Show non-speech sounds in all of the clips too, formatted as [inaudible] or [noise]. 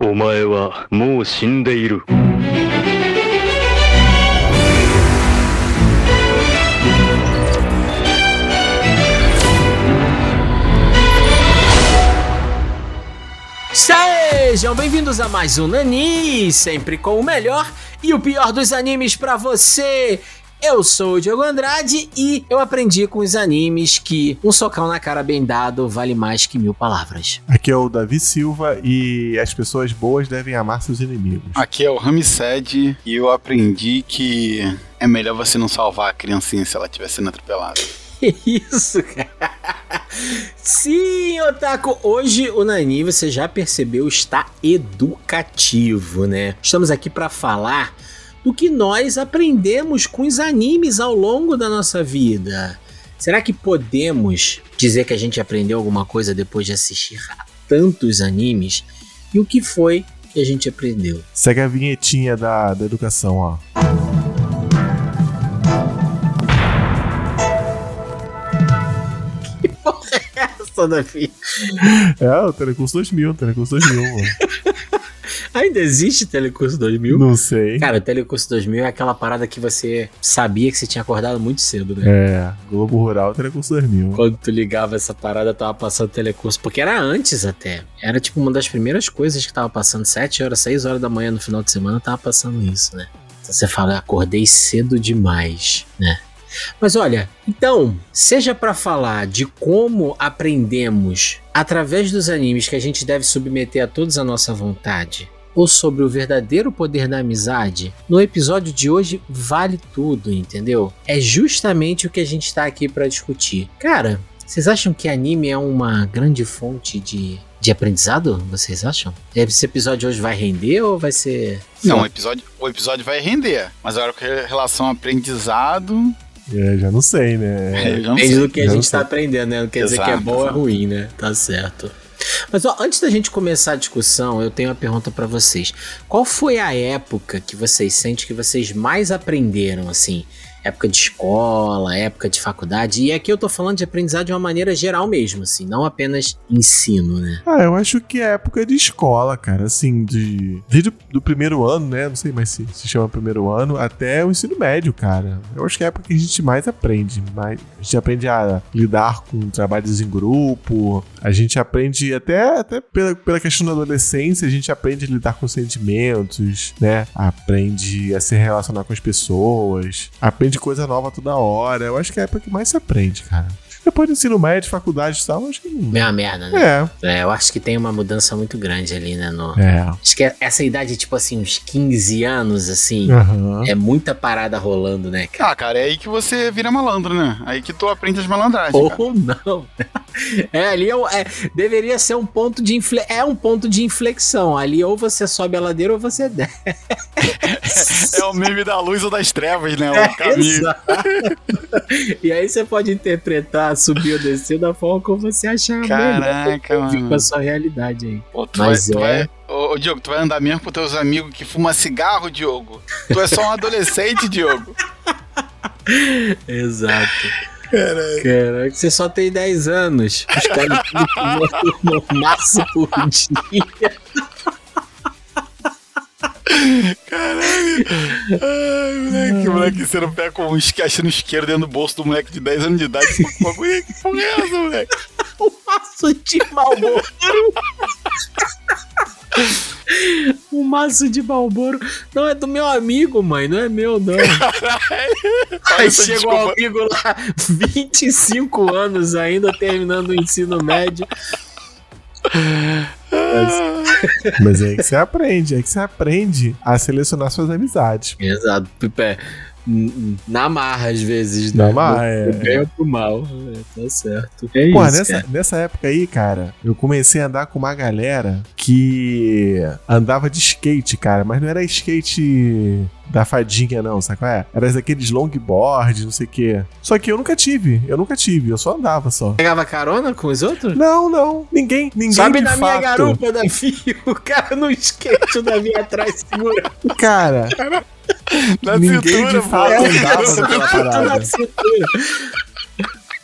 お前はもう死んでいる。 Sejam bem-vindos a mais um Nani, sempre com o melhor e o pior dos animes pra você. Eu sou o Diogo Andrade e eu aprendi com os animes que um socão na cara bem dado vale mais que mil palavras. Aqui é o Davi Silva e as pessoas boas devem amar seus inimigos. Aqui é o Ramsed e eu aprendi que é melhor você não salvar a criancinha se ela estiver sendo atropelada. Que [laughs] isso, cara? Sim, Otaku! Hoje o Nani, você já percebeu, está educativo, né? Estamos aqui para falar do que nós aprendemos com os animes ao longo da nossa vida. Será que podemos dizer que a gente aprendeu alguma coisa depois de assistir a tantos animes? E o que foi que a gente aprendeu? Segue a vinhetinha da, da educação, ó. Essa, Davi. É, o Telecurso 2000, Telecurso 2000, mano. [laughs] Ainda existe Telecurso 2000? Não sei. Cara, o Telecurso 2000 é aquela parada que você sabia que você tinha acordado muito cedo, né? É, Globo Rural, Telecurso 2000. Quando tu ligava essa parada, tava passando telecurso. Porque era antes até. Era tipo uma das primeiras coisas que tava passando. 7 horas, 6 horas da manhã no final de semana, tava passando isso, né? Então você fala, acordei cedo demais, né? Mas olha, então, seja para falar de como aprendemos através dos animes que a gente deve submeter a todos a nossa vontade, ou sobre o verdadeiro poder da amizade, no episódio de hoje vale tudo, entendeu? É justamente o que a gente tá aqui para discutir. Cara, vocês acham que anime é uma grande fonte de, de aprendizado? Vocês acham? Esse episódio hoje vai render ou vai ser. Não, o episódio, o episódio vai render, mas agora com relação ao aprendizado, É, já não sei, né? eu [laughs] já não Depende sei. do que a Já gente sei. tá aprendendo, né? Não quer dizer que é Exato, bom ou é exato. ruim, né? Tá certo. Mas ó, antes da gente começar a discussão, eu tenho uma pergunta pra vocês. Qual foi a época que vocês sentem que vocês mais aprenderam, assim? Época de escola, época de faculdade. E aqui eu tô falando de aprendizado de uma maneira geral mesmo, assim, não apenas ensino, né? Ah, eu acho que é época de escola, cara, assim, de. Desde do primeiro ano, né? Não sei mais se se chama primeiro ano, até o ensino médio, cara. Eu acho que é a época que a gente mais aprende. Mais, a gente aprende a lidar com trabalhos em grupo, a gente aprende até, até pela, pela questão da adolescência, a gente aprende a lidar com sentimentos, né? Aprende a se relacionar com as pessoas, aprende coisa nova toda hora. Eu acho que é a época que mais se aprende, cara. Depois do ensino médio, faculdade e tal, acho que não. Mesma merda, né? É, É, eu acho que tem uma mudança muito grande ali, né? No... é. Acho que essa idade, tipo assim, uns 15 anos, assim, Aham. é muita parada rolando, né, cara? Ah, cara, é aí que você vira malandro, né? Aí que tu aprende as malandragens, cara. Ou não. [laughs] É, ali é, um- é, deveria ser um ponto de infle, é um ponto de inflexão. Ali ou você sobe a ladeira ou você desce. [laughs] É o meme da luz ou das trevas, né? É, O caminho. Exato. [laughs] e aí você pode interpretar subir ou descer da forma como você achar Caraca, melhor. Mano. com a sua realidade aí. Pô, tu Mas vai, tu é- vai- Ô, ô, Diogo, tu vai andar mesmo com teus amigos que fumam cigarro, Diogo? Tu é só um adolescente, Diogo. [laughs] Exato. Caraca, você só tem 10 anos. Os caras fumam no maço por dia. Ai, moleque, moleque, você não pega com um no isqueiro dentro do bolso do moleque de 10 anos de idade. Que bagulho- que porra é essa, moleque? [laughs] Um maço de Malboro. um maço de Malboro. Não é do meu amigo, mãe. Não é meu, não. Olha Aí chega um amigo lá, 25 anos ainda, terminando o ensino médio. [laughs] Mas é aí que você aprende, é que você aprende a selecionar suas amizades. Exato. É, na marra, às vezes, né? Na marra, é. Do bem ou pro mal. É, tá certo. É Pô, isso, nessa, cara. nessa época aí, cara, eu comecei a andar com uma galera que andava de skate, cara, mas não era skate da fadinha, não, sabe qual é? Era daqueles longboard, não sei o quê. Só que eu nunca tive, eu nunca tive, eu só andava só. Pegava carona com os outros? Não, não, ninguém, ninguém Sobe de na minha fato. garupa, Davi. [laughs] O cara no skate, o Davi atrás segura. Cara, Na ninguém cintura, de fato andava naquela [laughs] na parada.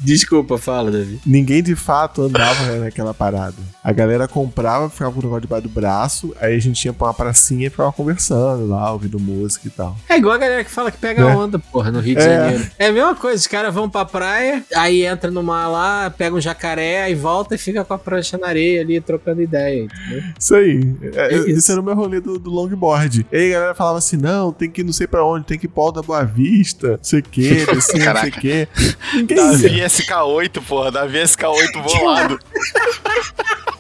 Desculpa, fala, Davi. Ninguém de fato andava né, naquela parada. A galera comprava, ficava com o negócio debaixo do braço, aí a gente ia pra uma pracinha e ficava conversando lá, ouvindo música e tal. É igual a galera que fala que pega É. onda, porra, no Rio de É. Janeiro. É a mesma coisa, os caras vão pra praia, aí entra no mar lá, pega um jacaré, aí volta e fica com a prancha na areia ali, trocando ideia, entendeu? Isso aí. É, É isso. Esse era o meu rolê do, do longboard. E aí a galera falava assim: não, tem que ir não sei pra onde, tem que ir pro Alto da Boa Vista, não sei o que, [laughs] descer, não sei o que. Ninguém ia. Davi SK8, porra. Davi SK8 bolado.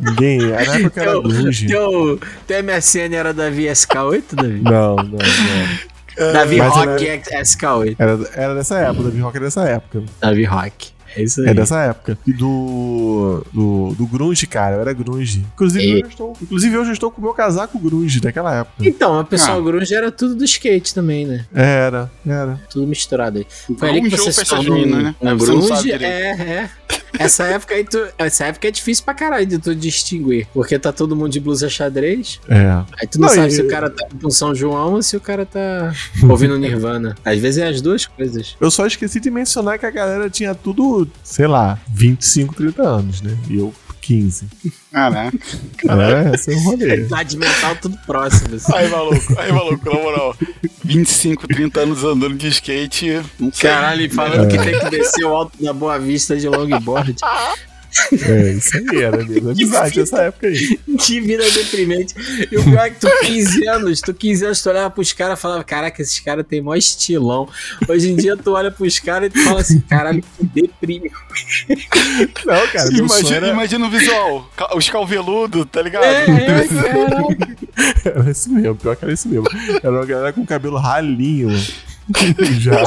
Ninguém. Na época era Teu, grunge. teu, teu MSN era Davi SK8, Davi? Não, não, não. Davi Mas Rock SK8. Era, era dessa época, Davi Rock era dessa época. Davi Rock. É isso aí. É dessa época. E do, do. do Grunge, cara. Eu era Grunge. Inclusive, E- eu já estou, inclusive, eu já estou com o meu casaco Grunge daquela época. Então, o pessoal Ah. grunge era tudo do skate também, né? Era, era. Tudo misturado aí. Foi ali que Grunge você se tornou junina, né? um É, grunge. É, é. Essa época aí, tu, essa época é difícil pra caralho de tu distinguir. Porque tá todo mundo de blusa xadrez. É. Aí tu não, Não, sabe e- se o cara tá com São João ou se o cara tá [laughs] ouvindo Nirvana. Às vezes é as duas coisas. Eu só esqueci de mencionar que a galera tinha tudo, sei lá, 25, 30 anos, né? E eu 15. Caraca. É, esse é o rolê. [laughs] Idade mental tudo próximo. assim. Aí, maluco. Aí, maluco, na moral. 25, 30 anos andando de skate. Não sei. Caralho, falando que tem que descer o alto da Boa Vista de longboard. [laughs] É, isso aí era mesmo. [laughs] Amizade nessa época aí. Que vida deprimente. E o pior é que tu 15 anos, tu 15 anos, tu olhava pros caras e falava, caraca, esses caras têm mó estilão. Hoje em dia tu olha pros caras e tu fala assim, caralho, que deprime. Não, cara, Imagina, era, imagina o visual. Os calveludos, tá ligado? É, é, [laughs] caraca. era esse mesmo. Pior que era esse mesmo. Era uma galera com cabelo ralinho. [laughs] Já.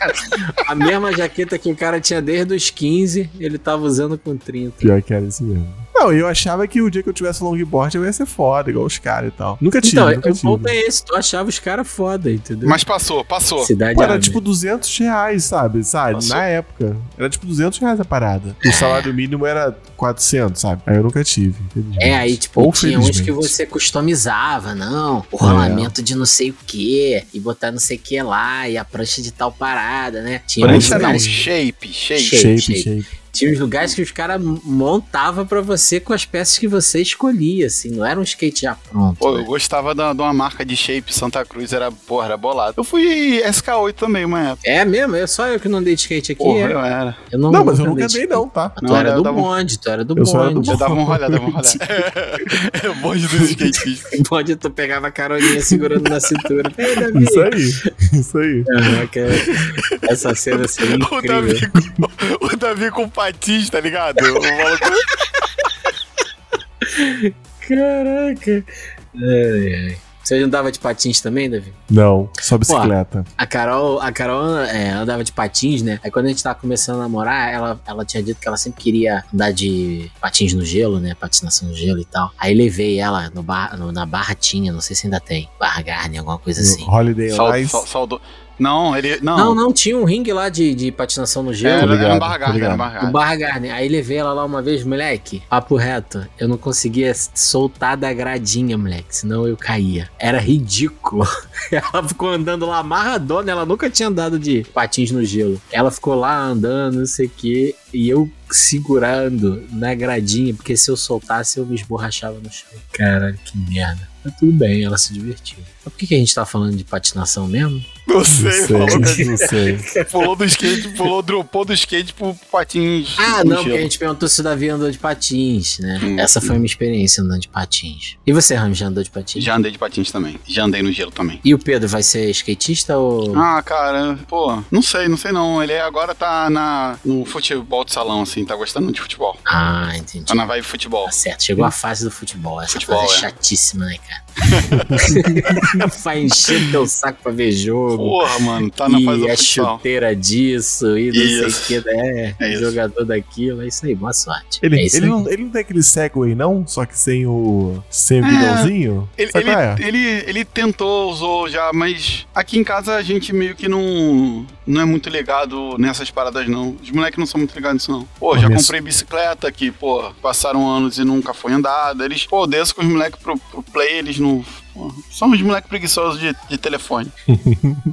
[laughs] A mesma jaqueta que o cara tinha desde os 15, ele tava usando com 30. Pior que era esse mesmo. Não, eu achava que o dia que eu tivesse longboard eu ia ser foda, igual os caras e tal. Nunca tive, Então, nunca o tive. ponto é esse, tu achava os caras foda, entendeu? Mas passou, passou. Cidade Pô, era tipo 200 reais, sabe? Sabe? Passou. Na época. Era tipo 200 reais a parada. O salário mínimo era 400, sabe? Aí eu nunca tive. É, aí, tipo, Ou tinha uns que você customizava, não, o É. rolamento de não sei o que, e botar não sei o que lá, e a prancha de tal parada, né? Tinha uns Prancha não, lugares, shape, shape. Shape, Shape, shape. Tinha uns lugares que os caras montavam pra você com as peças que você escolhia, assim, não era um skate já pronto. Pô, eu né? gostava da- de uma marca de shape Santa Cruz, era, porra, era bolado. Eu fui SK8 também, uma época. É mesmo, é só eu que não andei de skate aqui. Porra, é. eu era. Eu não, Não, mas eu nunca de andei, skate. não, tá? Mas tu Não, era eu do dava bonde, tu era do Eu só era do bonde. Eu dava uma rolada, dava uma rolada. É bonde dos skatistas. [laughs] Bonde tu pegava a caroninha segurando na cintura. Ei, [laughs] Davi! Isso aí. Isso aí. Caraca, essa cena seria O incrível. Davi, com, o Davi com patins, tá ligado? O maluco Caraca. Ai, ai. Você andava de patins também, Davi? Não, só bicicleta. A Carol, a Carol é, andava de patins, né? Aí quando a gente tava começando a namorar, ela, ela tinha dito que ela sempre queria andar de patins no gelo, né? Patinação no gelo e tal. Aí levei ela no bar, no- na Barra tinha, não sei se ainda tem. Barra Garden, alguma coisa assim. Holiday Sal- sal- saudou. Não, ele. Não, Não, não, tinha um ringue lá de, de patinação no gelo. Era, Tô era ligado, um Barra Garden, era ligado. Barra O Garden. Barra Garden. Aí levei ela lá uma vez, moleque. Papo reto. Eu não conseguia soltar da gradinha, moleque. Senão eu caía. Era ridículo. [laughs] Ela ficou andando lá amarradona. Ela nunca tinha andado de patins no gelo. Ela ficou lá andando, não sei o quê. E eu segurando na gradinha. Porque se eu soltasse, eu me esborrachava no chão. Caralho, que merda. Mas tudo bem, ela se divertiu. Mas por que, que a gente tá falando de patinação mesmo? Não Não sei, sei, falou não sei. [laughs] pulou do skate, pulou, dropou do skate pro patins. Ah, no não, porque a gente perguntou se o Davi andou de patins, né? Hum, Essa foi a minha experiência andando de patins. E você, Ram, já andou de patins? Já andei de patins também. Já andei no gelo também. E o Pedro vai ser skatista ou. Ah, cara, pô, não sei, não sei não. Ele agora tá na, no futebol de salão, assim, tá gostando de futebol. Ah, entendi. Tá na vibe futebol. Tá certo, chegou a fase do futebol. Essa Futebol, fase é é. chatíssima, né, cara? [laughs] [laughs] vai encher teu saco pra ver jogo. Porra, mano, tá na fase e é futsal. chuteira disso, e não sei Isso. o que, né? É jogador daquilo, é isso aí, boa sorte. Ele, é ele, aí. não, ele não tem aquele Segway, não? Só que sem o. Sem o É, guidãozinho? Ele, ele, é? ele, ele tentou, usou já, mas aqui em casa a gente meio que não, não é muito ligado nessas paradas, não. Os moleques não são muito ligados nisso, não. Pô, já comprei bicicleta que, pô, passaram anos e nunca foi andada. Eles, pô, desço com os moleques pro, pro play, eles não. pô, são uns moleques preguiçosos de, de telefone. [laughs]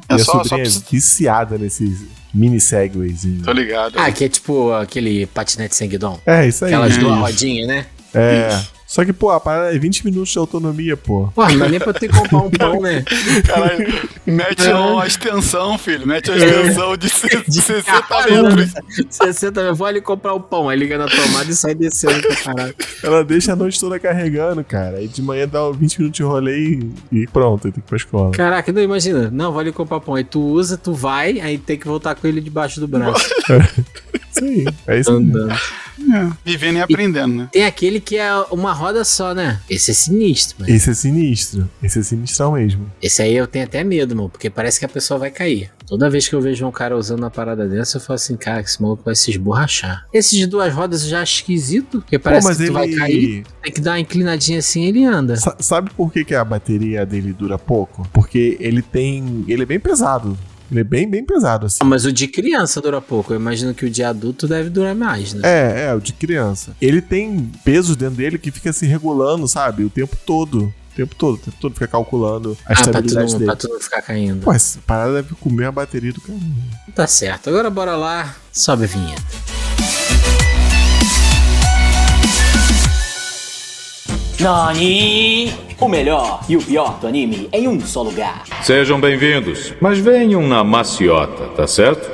É Minha só, só precisa. é viciada nesses, mini segwayzinho. Tô ligado. Ah, que é tipo aquele patinete sem guidão. É, isso aí. Aquelas É duas isso. rodinhas, né? É. [laughs] Só que, pô, a parada é 20 minutos de autonomia, pô. Pô, não dá nem pra ter que comprar um pão, né? Caralho, mete É. uma extensão, filho. Mete uma extensão de, de 60 Caramba. metros. 60, eu vou ali comprar o pão. Aí liga na tomada e sai descendo pra caralho. Ela deixa a noite toda carregando, cara. Aí de manhã dá 20 minutos de rolê e, pronto, aí tem que ir pra escola. Caraca, não imagina. Não, vou ali comprar pão. Aí tu usa, tu vai, aí tem que voltar com ele debaixo do braço. [laughs] Sim, é isso. aí. andando. É, vivendo e aprendendo, né? Tem aquele que é uma roda só, né? Esse é sinistro, mano. Esse é sinistro. Esse é sinistrão mesmo. Esse aí eu tenho até medo, mano, porque parece que a pessoa vai cair. Toda vez que eu vejo um cara usando uma parada dessa, eu falo assim, cara, esse maluco vai se esborrachar. Esse de duas rodas já acho esquisito, porque parece Pô, mas que tu vai cair, tem que dar uma inclinadinha assim e ele anda. Sa- Sabe por que, que a bateria dele dura pouco? Porque ele tem. Ele é bem pesado. Ele é bem, bem pesado, assim. Mas o de criança dura pouco, eu imagino que o de adulto deve durar mais, né? É, é, o de criança. Ele tem pesos dentro dele que fica se regulando, sabe? O tempo todo. O tempo todo, o tempo todo fica calculando a ah, pra tu, estabilidade não, dele. pra tu não ficar caindo. Pô, essa parada deve comer a bateria do carro. Tá certo, agora bora lá, sobe a vinheta. Nani! O melhor e o pior do anime em um só lugar. Sejam bem-vindos, mas venham na maciota, tá certo?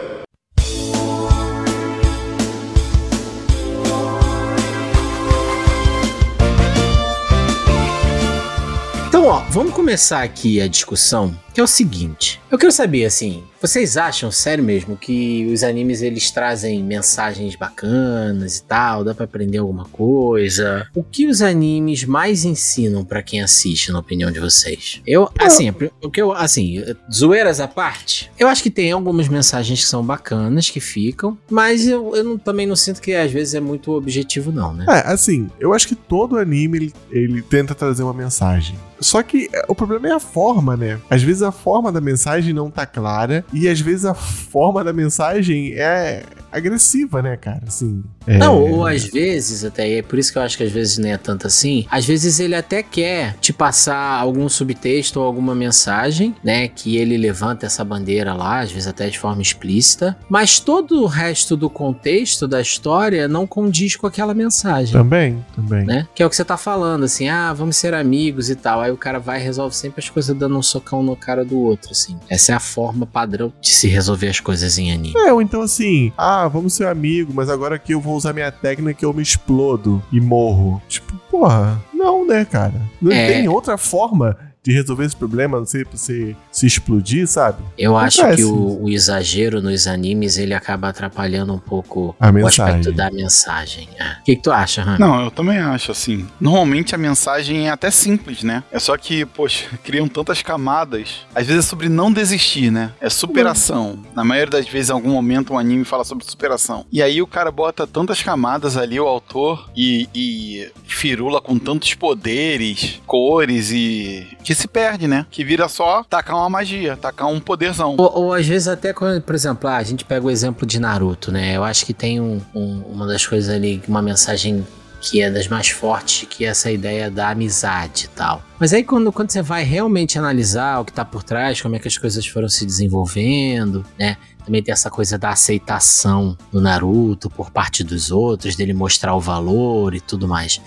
Então, ó, vamos começar aqui a discussão, que é o seguinte. Eu quero saber, assim, vocês acham, sério mesmo, que os animes eles trazem mensagens bacanas e tal, dá pra aprender alguma coisa? O que os animes mais ensinam pra quem assiste, na opinião de vocês? Eu, assim, o que eu, assim, zoeiras à parte, eu acho que tem algumas mensagens que são bacanas, que ficam, mas eu, eu não- também não sinto que às vezes é muito objetivo, não, né? É, assim, eu acho que todo anime ele, ele tenta trazer uma mensagem. Só que é, o problema é a forma, né? Às vezes a forma da mensagem não tá clara e às vezes a forma da mensagem é agressiva, né, cara? Assim. É- Não, ou às vezes, até, e é por isso que eu acho que às vezes nem é tanto assim, às vezes ele até quer te passar algum subtexto ou alguma mensagem, né, que ele levanta essa bandeira lá, às vezes até de forma explícita, mas todo o resto do contexto da história não condiz com aquela mensagem. Também, também. Né? Que é o que você tá falando, assim, ah, vamos ser amigos e tal. Aí o cara vai e resolve sempre as coisas dando um socão no cara do outro, assim. Essa é a forma padrão de se resolver as coisas em anime. É, ou então assim, ah, vamos ser amigo, mas agora que eu vou usar minha técnica eu me explodo e morro. Tipo, porra, não, né, cara? Não É. tem outra forma de resolver esse problema, não ser pra você se explodir, sabe? Eu acho que o, o exagero nos animes ele acaba atrapalhando um pouco A o mensagem. aspecto da mensagem. É. O que, que tu acha, Han? Não, eu também acho assim. Normalmente a mensagem é até simples, né? É só que, poxa, [laughs] criam tantas camadas. Às vezes é sobre não desistir, né? É superação. Na maioria das vezes, em algum momento, um anime fala sobre superação. E aí o cara bota tantas camadas ali, o autor, e, e firula com tantos poderes, cores e. que se perde, né? Que vira só tacar uma magia, tacar um poderzão. Ou, ou às vezes até quando, por exemplo, ah, a gente pega o exemplo de Naruto, né? Eu acho que tem um- um- uma das coisas ali, uma mensagem que é das mais fortes, que é essa ideia da amizade e tal. Mas aí quando, quando você vai realmente analisar o que tá por trás, como é que as coisas foram se desenvolvendo, né? Também tem essa coisa da aceitação do Naruto por parte dos outros, dele mostrar o valor e tudo mais.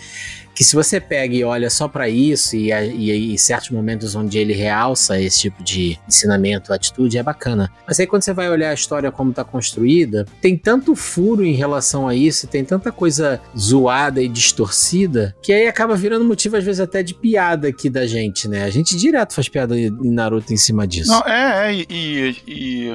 Que se você pega e olha só pra isso, e, e, e certos momentos onde ele realça esse tipo de ensinamento, atitude, é bacana. Mas aí quando você vai olhar a história como tá construída, tem tanto furo em relação a isso, tem tanta coisa zoada e distorcida, que aí acaba virando motivo, às vezes, até de piada aqui da gente, né? A gente direto faz piada em Naruto em cima disso. Não, é, é, e- e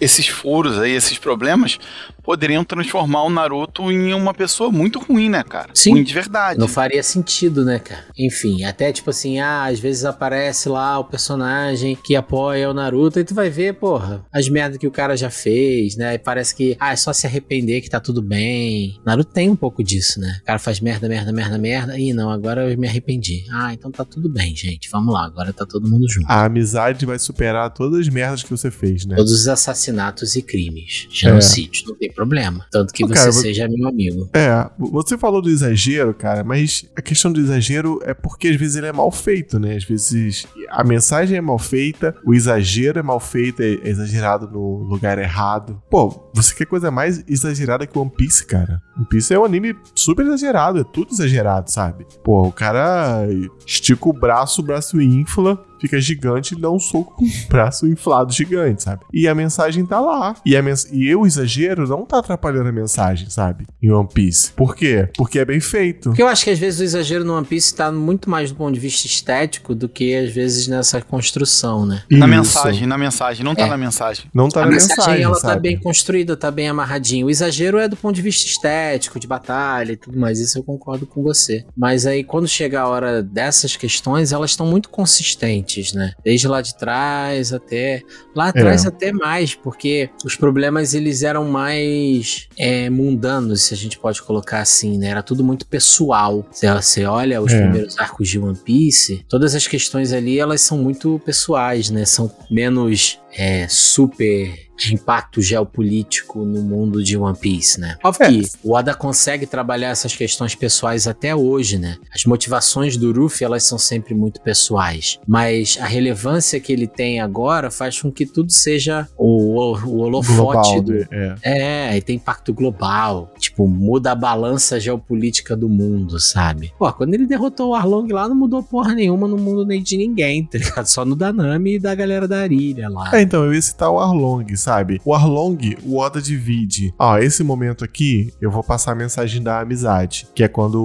esses furos aí, esses problemas, poderiam transformar o Naruto em uma pessoa muito ruim, né, cara? Sim. Ruim de verdade. Não faria sentido, né, cara? Enfim, até tipo assim, ah, às vezes aparece lá o personagem que apoia o Naruto e tu vai ver, porra, as merdas que o cara já fez, né? E parece que, ah, é só se arrepender que tá tudo bem. Naruto tem um pouco disso, né? O cara faz merda, merda, merda, merda. Ih, não, agora eu me arrependi. Ah, então tá tudo bem, gente. Vamos lá, agora tá todo mundo junto. A amizade vai superar todas as merdas que você fez, né? Todos os assassinatos e crimes, genocídios, não tem problema. Tanto que você cara, seja meu amigo. É, você falou do exagero, cara, mas Mas a questão do exagero é porque às vezes ele é mal feito, né? Às vezes a mensagem é mal feita, o exagero é mal feito, é exagerado no lugar errado. Pô, você quer coisa mais exagerada que One Piece, cara? One Piece é um anime super exagerado, é tudo exagerado, sabe? Pô, o cara estica o braço, o braço infla, fica gigante e dá um soco com o braço inflado gigante, sabe? E a mensagem tá lá. E, a mens e o exagero não tá atrapalhando a mensagem, sabe? Em One Piece. Por quê? Porque é bem feito. Porque eu acho que às vezes o exagero no One Piece tá muito mais do ponto de vista estético do que às vezes nessa construção, né? Na Isso. mensagem, na mensagem, não tá É. na mensagem. Não tá a na mensagem, mensagem, ela sabe? tá bem construída, tá bem amarradinha. O exagero é do ponto de vista estético, de batalha e tudo mais. Isso eu concordo com você. Mas aí quando chega a hora dessas questões, elas estão muito consistentes, né? Desde lá de trás até lá atrás É. até mais, porque os problemas eles eram mais é, mundanos, se a gente pode colocar assim, né? Era tudo muito pessoal. Você, você olha os É. primeiros arcos de One Piece, todas as questões ali elas são muito pessoais, né? São menos é, super de impacto geopolítico no mundo de One Piece, né? Óbvio É. que o Oda consegue trabalhar essas questões pessoais até hoje, né? As motivações do Ruffy, elas são sempre muito pessoais, mas a relevância que ele tem agora faz com que tudo seja o, o, o holofote Global, do, né? É. é, e tem impacto global. Tipo, muda a balança geopolítica do mundo, sabe? Pô, quando ele derrotou o Arlong lá, não mudou porra nenhuma no mundo nem de ninguém, tá ligado? Só no Danami e da galera da Arilha lá. É, então, eu ia citar o Arlong, sabe? O Arlong, o Oda divide. Ó, esse momento aqui, eu vou passar a mensagem da amizade, que é quando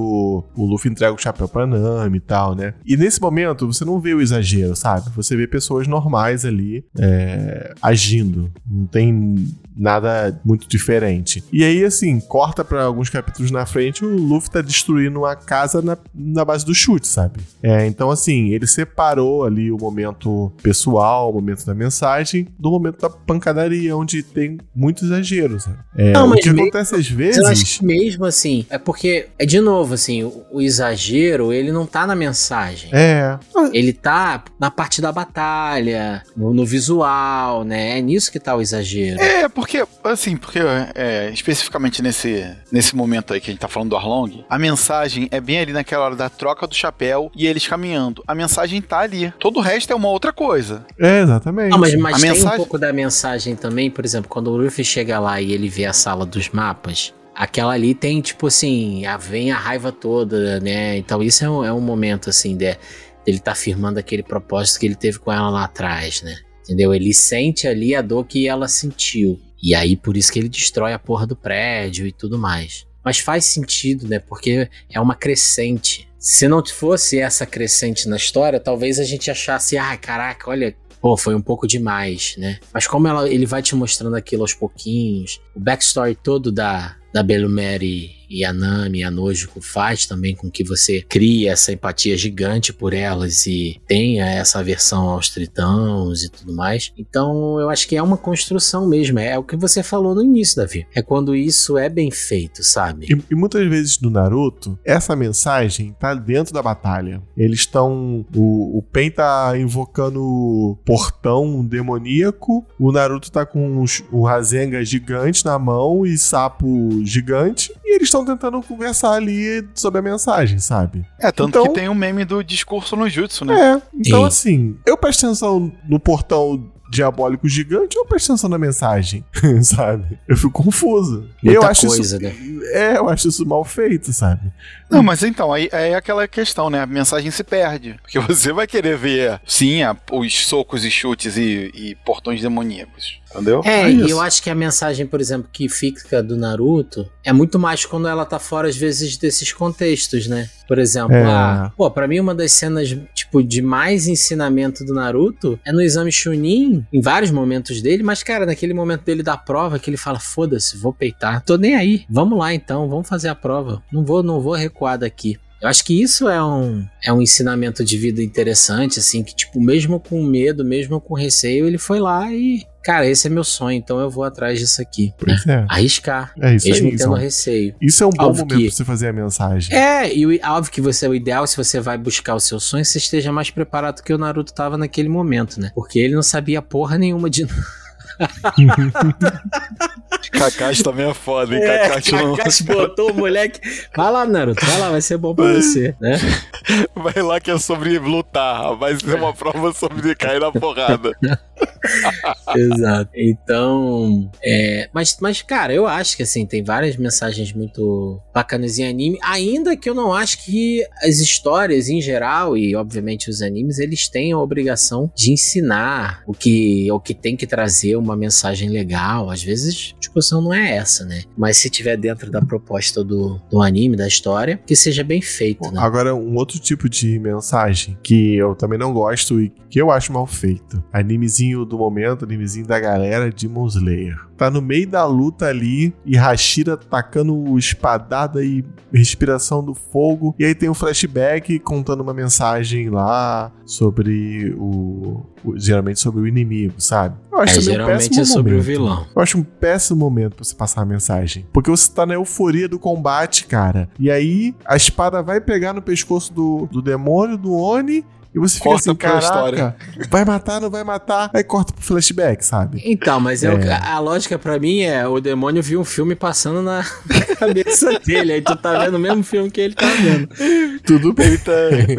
o Luffy entrega o chapéu pra Nami e tal, né? E nesse momento, você não vê o exagero, sabe? Você vê pessoas normais ali é, agindo. Não tem nada muito diferente. E aí, assim, corta pra alguns capítulos na frente, o Luffy tá destruindo uma casa na, na base do chute, sabe? É, então, assim, ele separou ali o momento pessoal, o momento da mensagem, do momento da pancadaria, onde tem muito exagero, sabe? É, Não, o mas que mesmo- acontece às Mas eu acho vezes. que mesmo assim, é porque, é de novo, assim, o, o exagero, ele não tá na mensagem. É. Ele tá na parte da batalha, no, no visual, né? É nisso que tá o exagero. É, porque, assim, porque é, especificamente nesse, nesse momento aí que a gente tá falando do Arlong, a mensagem é bem ali naquela hora da troca do chapéu e eles caminhando. A mensagem tá ali. Todo o resto é uma outra coisa. É, exatamente. Não, mas, mas A tem um mensagem- pouco da mensagem também, por exemplo, quando o Luffy chega lá e ele vê a sala dos mapas, aquela ali tem, tipo assim, a, vem a raiva toda, né? Então isso é um, é um momento, assim, de, dele tá firmando aquele propósito que ele teve com ela lá atrás, né? Entendeu? Ele sente ali a dor que ela sentiu. E aí, por isso que ele destrói a porra do prédio e tudo mais. Mas faz sentido, né? Porque é uma crescente. Se não fosse essa crescente na história, talvez a gente achasse, ah, caraca, olha, pô, foi um pouco demais, né? Mas como ela, ele vai te mostrando aquilo aos pouquinhos, o backstory todo da, da Belumere e a Nami e a Nojiko faz também com que você crie essa empatia gigante por elas e tenha essa aversão aos tritãos e tudo mais. Então eu acho que é uma construção mesmo, é o que você falou no início, Davi. É quando isso é bem feito, sabe? E, e muitas vezes no Naruto, essa mensagem tá dentro da batalha. Eles estão. O, o Pen tá invocando o portão demoníaco, o Naruto tá com o Rasengan gigante na mão e sapo gigante, e eles estão tentando conversar ali sobre a mensagem, sabe? É, tanto Então- que tem o meme do discurso no jutsu, né? É, então Sim. assim, eu presto atenção no portão diabólico gigante ou presto atenção na mensagem, [laughs] sabe? Eu fico confuso. Muita eu acho coisa, isso, né? É, eu acho isso mal feito, sabe? Não, mas então, aí é aquela questão, né? A mensagem se perde. [laughs] Porque você vai querer ver, sim, a- os socos e chutes e, e portões demoníacos. Entendeu? É, É e eu acho que a mensagem, por exemplo, que fica do Naruto é muito mais quando ela tá fora, às vezes, desses contextos, né? Por exemplo, É. ah, pô, pra mim uma das cenas, tipo, de mais ensinamento do Naruto é no exame Chunin, em vários momentos dele, mas, cara, naquele momento dele da prova, que ele fala, foda-se, vou peitar, tô nem aí, vamos lá então, vamos fazer a prova, não vou, não vou recuar daqui. Eu acho que isso é um, é um ensinamento de vida interessante, assim, que, tipo, mesmo com medo, mesmo com receio, ele foi lá e, cara, esse é meu sonho, então eu vou atrás disso aqui. né? Pois é. Arriscar, É isso mesmo aí. Isso, tendo é um- receio. isso é um bom Óbvio momento que- pra você fazer a mensagem. É, e óbvio que você, o ideal, se você vai buscar o seu sonho, você esteja mais preparado que o Naruto tava naquele momento, né? Porque ele não sabia porra nenhuma de [laughs] [laughs] Kakashi também é foda, hein? É, Kakashi não... Kakashi botou o moleque. Vai lá, Naruto, vai lá, vai ser bom pra você, né? [laughs] Vai lá que é sobre lutar. Vai ser uma prova sobre cair na porrada. [laughs] Exato. Então, é, mas, mas, cara, eu acho que assim, tem várias mensagens muito bacanas em anime, ainda que eu não acho que as histórias em geral, e obviamente os animes, eles têm a obrigação de ensinar o que, o que tem que trazer uma mensagem legal. Às vezes a discussão não é essa, né? Mas se tiver dentro da proposta do, do anime, da história, que seja bem feito, né? Agora, um outro tipo de mensagem que eu também não gosto e que eu acho mal feito. Animezinho do momento, animezinho da galera, Demon Slayer. Tá no meio da luta ali e Hashira tacando espadada e respiração do fogo. E aí tem um flashback contando uma mensagem lá sobre o. o- geralmente sobre o inimigo, sabe? Eu acho É, um geralmente péssimo é sobre o momento. vilão. Eu acho um péssimo momento pra você passar a mensagem. Porque você tá na euforia do combate, cara. E aí a espada vai pegar no pescoço do, do demônio, do Oni. E você fica Corta assim, pra caraca, vai matar, não vai matar. Aí corta pro flashback, sabe? Então, mas é o- É. a, lógica pra mim é o demônio viu um filme passando na [laughs] cabeça dele. Aí tu tá vendo o mesmo filme que ele tá vendo. Tudo bem. Ele tá,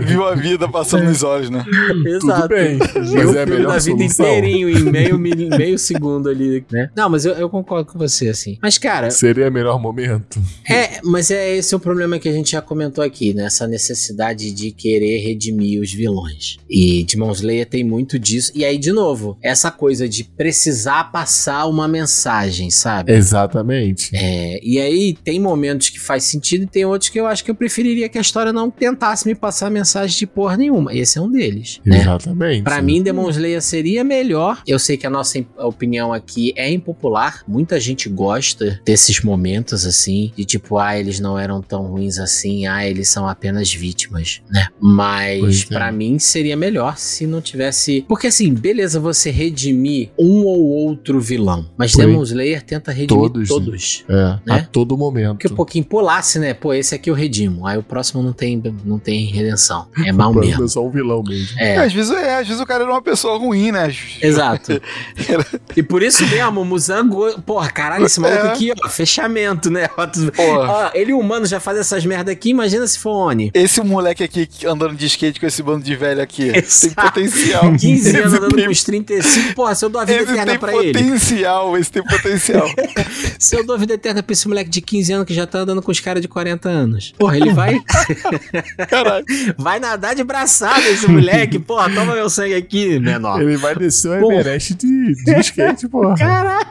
viu a vida passando nos olhos, né? Exato. bem. Viu Mas o é a filme melhor da vida inteirinho em meio, meio segundo ali, né? Não, mas eu, eu concordo com você, assim. Mas, cara, Seria melhor momento. é, mas é esse o problema que a gente já comentou aqui, né? Essa necessidade de querer redimir os vilões. E Demon Slayer tem muito disso. E aí, de novo, essa coisa de precisar passar uma mensagem, sabe? Exatamente. É, e aí tem momentos que faz sentido e tem outros que eu acho que eu preferiria que a história não tentasse me passar mensagem de porra nenhuma. Esse é um deles, né? Exatamente. Pra mim, Demon Slayer seria melhor. Eu sei que a nossa opinião aqui é impopular. Muita gente gosta desses momentos assim, de tipo, ah, eles não eram tão ruins assim, ah, eles são apenas vítimas, né? Mas Pois é. pra mim seria melhor se não tivesse. Porque assim, beleza você redimir um ou outro vilão, mas Por Demon Slayer tenta redimir Todos, todos. É, a né? todo momento. Que um pouquinho pulasse, né? Pô, esse aqui eu redimo. Aí o próximo não tem, não tem redenção. É [laughs] mal mesmo. é só um vilão mesmo. É. Às, vezes, é, às vezes o cara era uma pessoa ruim, né? [laughs] Exato. e por isso mesmo, o Muzango. Porra, caralho, esse maluco É. aqui, ó, fechamento, né? Porra. Ó, ele humano já faz essas merda aqui, imagina se for Oni. Esse moleque aqui andando de skate com esse bando de velho aqui tem Exato. potencial. [laughs] 15 anos Esse andando tem- com uns 35, porra, se eu dou a vida Esse eterna tem pra ele. potencial, esse tem potencial. [laughs] Se eu dou a vida eterna pra esse moleque de 15 anos que já tá andando com os caras de 40 anos. Porra, ele vai, [laughs] Caralho. vai nadar de braçada esse moleque. Porra, toma meu sangue aqui, menor. Ele vai descer o. Everest de, de skate, porra. Caralho!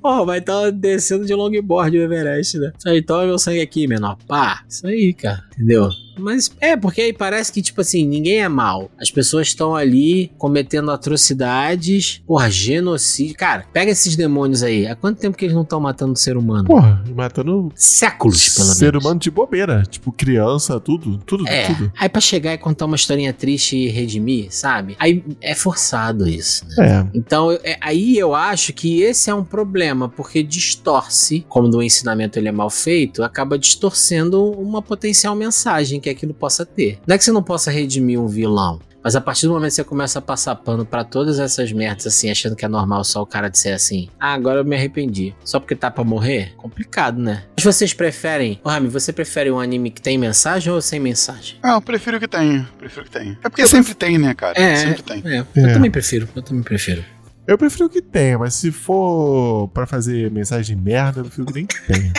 Porra, vai estar descendo de longboard o Everest, né? Isso aí, toma meu sangue aqui, menor. Pá, isso aí, cara. Entendeu? Mas é, porque aí parece que, tipo assim, ninguém é mal. As pessoas estão ali cometendo atrocidades. Porra, genocídio. Cara, pega esses demônios aí. Há quanto tempo que eles não estão matando ser humano? Porra, matando Séculos, pelo ser menos. humano de bobeira. Tipo, criança, tudo, tudo, É, tudo. aí pra chegar e contar uma historinha triste e redimir, sabe? Aí é forçado isso, né? É. Então, é- aí eu acho que esse é um problema, porque distorce, como no ensinamento ele é mal feito, acaba distorcendo uma potencial mensagem que aquilo possa ter. Não é que você não possa redimir um vilão, mas a partir do momento que você começa a passar pano pra todas essas merdas, assim, achando que é normal só o cara dizer assim, ah, agora eu me arrependi, só porque tá pra morrer? Complicado, né? Mas vocês preferem, ô Rami, você prefere um anime que tem mensagem ou sem mensagem? Ah, eu prefiro que tenha. Prefiro que tenha. É porque sempre tem, né, cara? É, Sempre tem. É, eu É. também prefiro, eu também prefiro. Eu prefiro que tenha, mas se for pra fazer mensagem de merda, eu prefiro que nem tenha.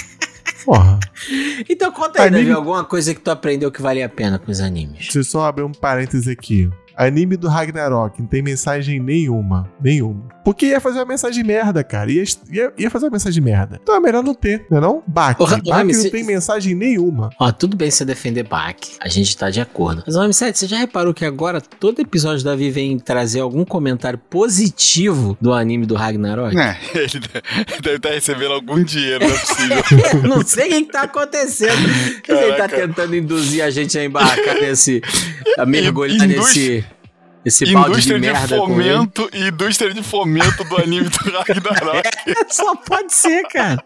Porra. Então conta aí, Anime- Davi, alguma coisa que tu aprendeu que valia a pena com os animes. Deixa eu só abrir um parêntese aqui. Anime do Ragnarok não tem mensagem nenhuma. Nenhuma. Porque ia fazer uma mensagem merda, cara. Ia, ia, ia fazer uma mensagem merda. Então é melhor não ter, não é não? Baki. Ô, Baki Rami, não tem mensagem nenhuma. Ó, tudo bem você defender Bach. A gente tá de acordo. Mas, homem 7, você já reparou que agora todo episódio da Davi vem trazer algum comentário positivo do anime do Ragnarok? É, ele deve- estar recebendo algum dinheiro, não é possível. [laughs] Não sei o que, que tá acontecendo. Ele tá Caraca. tentando induzir a gente a embarcar nesse. a mergulhar Induz- nesse. Esse balde de Indústria de, ele. fomento e indústria de fomento do anime do [laughs] Ragnarok. Só pode ser, cara.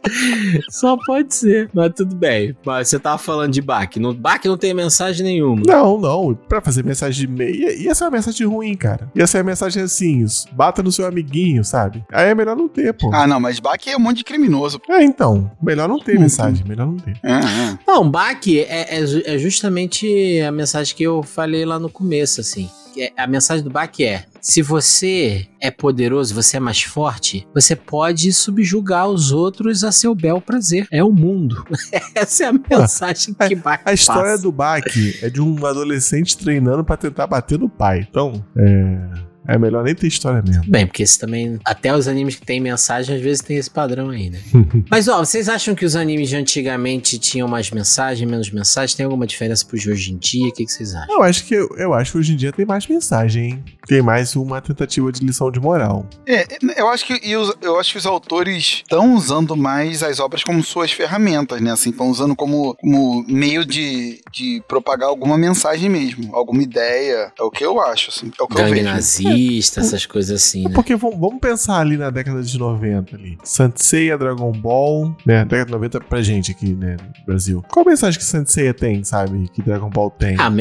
Só pode ser. Mas tudo bem. Mas você tava falando de Bach. No Bach não tem mensagem nenhuma. Não, não. Pra fazer mensagem de meia, ia ser uma mensagem ruim, cara. Ia ser uma mensagem assim, bata no seu amiguinho, sabe? Aí é melhor não ter, pô. Ah, não, mas Bach é um monte de criminoso. É, então. Melhor não ter Uhum. mensagem, melhor não ter. É, é. Não, Bach é, é é justamente a mensagem que eu falei lá no começo, assim. É- A mensagem do Bach é: se você é poderoso, você é mais forte, você pode subjugar os outros a seu bel prazer. É o mundo. [laughs] Essa é a mensagem que Bach A história passa. do Bach é de um adolescente treinando pra tentar bater no pai. Então, é. É melhor nem ter história mesmo. Bem, porque esse também. Até os animes que tem mensagem, às vezes tem esse padrão aí, né? [laughs] Mas, ó, vocês acham que os animes de antigamente tinham mais mensagem, menos mensagem? Tem alguma diferença pros de hoje em dia? O que, que vocês acham? Eu acho que eu acho que hoje em dia tem mais mensagem, hein? Tem mais uma tentativa de lição de moral. É, eu acho que e os- eu acho que os autores estão usando mais as obras como suas ferramentas, né? Assim, estão usando como, como meio de, de propagar alguma mensagem mesmo, alguma ideia. É o que eu acho, assim. É o que eu Gangue essas coisas assim, né? Porque vamos, pensar ali na década de 90 ali. Senseiya, Dragon Ball, né? Década de 90 pra gente aqui, né, no Brasil. Qual a mensagem que Senseiya tem, sabe? Que Dragon Ball tem? Ah,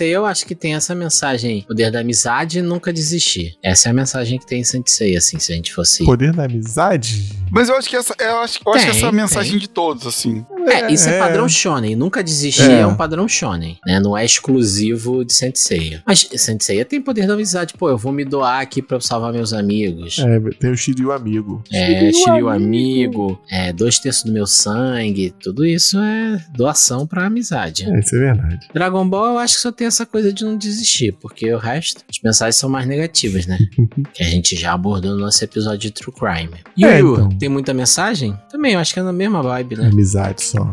eu acho que tem essa mensagem. Poder da amizade e nunca desistir. Essa é a mensagem que tem em Sensei, assim, se a gente fosse. Poder da amizade? Mas eu acho que essa, eu acho, eu acho que Tem, essa é a mensagem tem. de todos, assim. É, isso é, padrão shonen. Nunca desistir É. é. um padrão shonen, né? Não é exclusivo de Sensei. Mas Sensei tem poder da amizade. Pô, eu vou me doar aqui pra eu salvar meus amigos. É, tem o Shiryu amigo. É, Shiryu amigo, é, dois terços do meu sangue, tudo isso é doação pra amizade. É, isso é verdade. Dragon Ball eu acho que só tem essa coisa de não desistir, porque o resto, as mensagens são mais negativas, né? [laughs] que a gente já abordou no nosso episódio de True Crime. E É, Yu, então. tem muita mensagem? Também, eu acho que é na mesma vibe, né? Amizade só.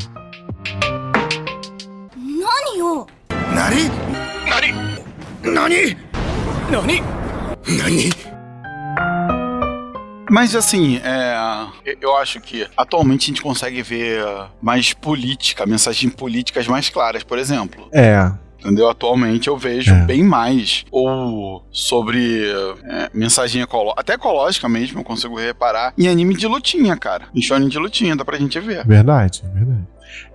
何よ Mas assim, é, eu- eu acho que atualmente a gente consegue ver mais política, mensagens políticas mais claras, por exemplo. É. Entendeu? Atualmente eu vejo É. bem mais. Ou sobre é, mensagem ecológica, até ecológica mesmo, eu consigo reparar. Em anime de lutinha, cara. Em shonen de lutinha, dá pra gente ver. Verdade, verdade.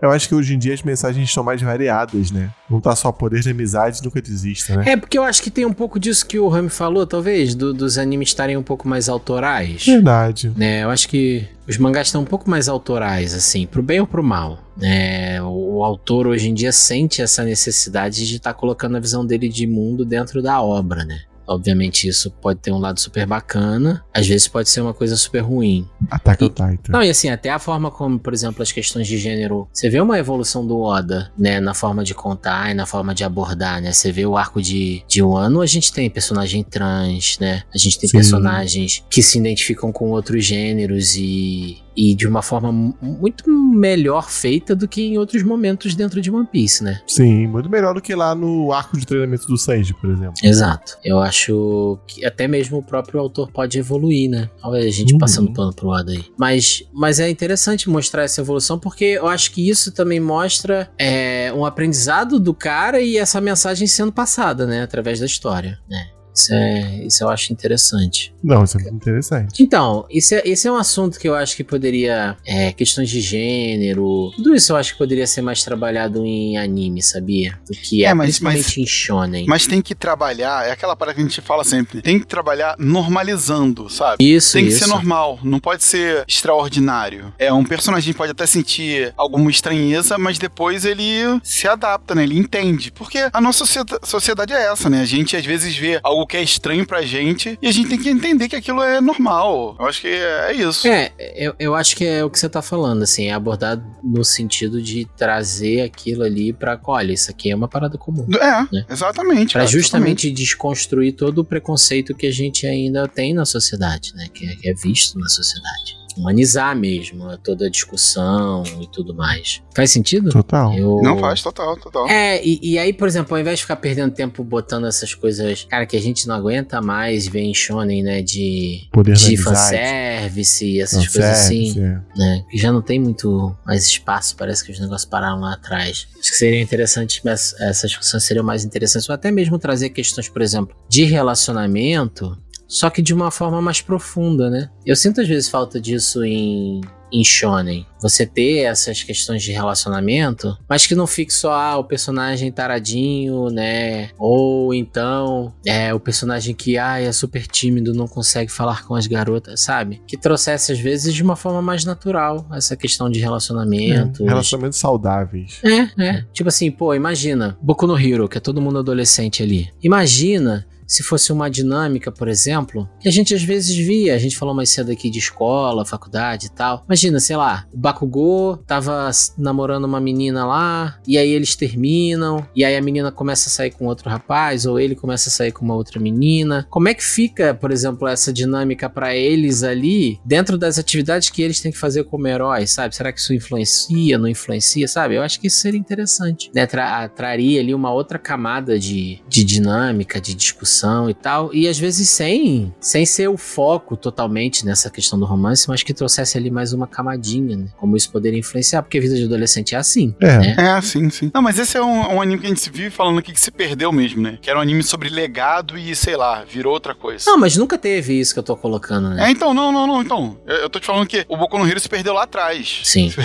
Eu acho que hoje em dia as mensagens são mais variadas, né? Não tá só poder de amizade, nunca desista, né? É, porque eu acho que tem um pouco disso que o Rami falou, talvez, do- dos animes estarem um pouco mais autorais. Verdade. né? Eu acho que os mangás estão um pouco mais autorais, assim, pro bem ou pro mal. né? o, o autor hoje em dia sente essa necessidade de estar colocando a visão dele de mundo dentro da obra, né? Obviamente isso pode ter um lado super bacana, às vezes pode ser uma coisa super ruim. Attack on Titan. Não, e assim, até a forma como, por exemplo, as questões de gênero. Você vê uma evolução do Oda, né? Na forma de contar e na forma de abordar, né? Você vê o arco de, de um ano, a gente tem personagem trans, né? A gente tem Sim. personagens que se identificam com outros gêneros e. E de uma forma mu- muito melhor feita do que em outros momentos dentro de One Piece, né? Sim, muito melhor do que lá no arco de treinamento do Sanji, por exemplo. Exato. Eu acho que até mesmo o próprio autor pode evoluir, né? Olha a gente Uhum. passando pano pro lado aí. Mas, mas é interessante mostrar essa evolução, porque eu acho que isso também mostra é, um aprendizado do cara e essa mensagem sendo passada, né? Através da história, né? Isso, é, isso eu acho interessante. Não, isso é muito interessante. Então, esse é, esse é um assunto que eu acho que poderia. É, questões de gênero. Tudo isso eu acho que poderia ser mais trabalhado em anime, sabia? Do que é, É, mas- principalmente mas- em shonen. Mas tem que trabalhar, é aquela parada que a gente fala sempre, tem que trabalhar normalizando, sabe? isso, Tem que isso. ser normal, não pode ser extraordinário. É, um personagem pode até sentir alguma estranheza, mas depois ele se adapta, né? Ele entende. Porque a nossa socieda- sociedade é essa, né? A gente às vezes vê algo que é estranho pra gente e a gente tem que entender que aquilo é normal. Eu acho que é isso. É, eu, eu acho que é o que você tá falando, assim, é abordar no sentido de trazer aquilo ali pra, olha, isso aqui é uma parada comum. É, Né? exatamente. Pra cara, justamente desconstruir todo o preconceito que a gente ainda tem na sociedade, né? Que é, que é visto na sociedade. Humanizar mesmo toda a discussão e tudo mais. Faz sentido? Total. Eu... Não faz, total, total. É, e, e aí, por exemplo, ao invés de ficar perdendo tempo botando essas coisas, cara, que a gente não aguenta mais ver em Shonen, né, de, Poder de fanservice e essas Não, coisas assim, serve. né, que já não tem muito mais espaço, parece que os negócios pararam lá atrás. Acho que seria interessante, mas essas discussões seriam mais interessantes, ou até mesmo trazer questões, por exemplo, de relacionamento, só que de uma forma mais profunda, né? Eu sinto às vezes falta disso em, em shonen. Você ter essas questões de relacionamento, mas que não fique só ah, o personagem taradinho, né? Ou então é o personagem que ah, é super tímido, não consegue falar com as garotas, sabe? Que trouxesse às vezes de uma forma mais natural essa questão de relacionamento. É, relacionamentos saudáveis. É, é. Tipo assim, pô, imagina, Boku no Hero, que é todo mundo adolescente ali. Imagina se fosse uma dinâmica, por exemplo, que a gente às vezes via, a gente falou mais cedo aqui de escola, faculdade e tal. Imagina, sei lá, o Bakugou tava namorando uma menina lá, e aí eles terminam, e aí a menina começa a sair com outro rapaz, ou ele começa a sair com uma outra menina. Como é que fica, por exemplo, essa dinâmica pra eles ali, dentro das atividades que eles têm que fazer como heróis, sabe? Será que isso influencia, não influencia, sabe? Eu acho que isso seria interessante, né? Tra- traria ali uma outra camada de, de dinâmica, de discussão e tal, e às vezes sem, sem ser o foco totalmente nessa questão do romance, mas que trouxesse ali mais uma camadinha, né? Como isso poderia influenciar, porque a vida de adolescente é assim, É. né? É, sim, sim. Não, mas esse é um, um anime que a gente se vive falando aqui que se perdeu mesmo, né? Que era um anime sobre legado e, sei lá, virou outra coisa. Não, mas nunca teve isso que eu tô colocando, né? É, então, não, não, não, então. Eu, eu tô te falando que o Boku no Hero se perdeu lá atrás. Sim. [laughs]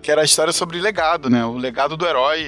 Que era a história sobre legado, né? O legado do herói e,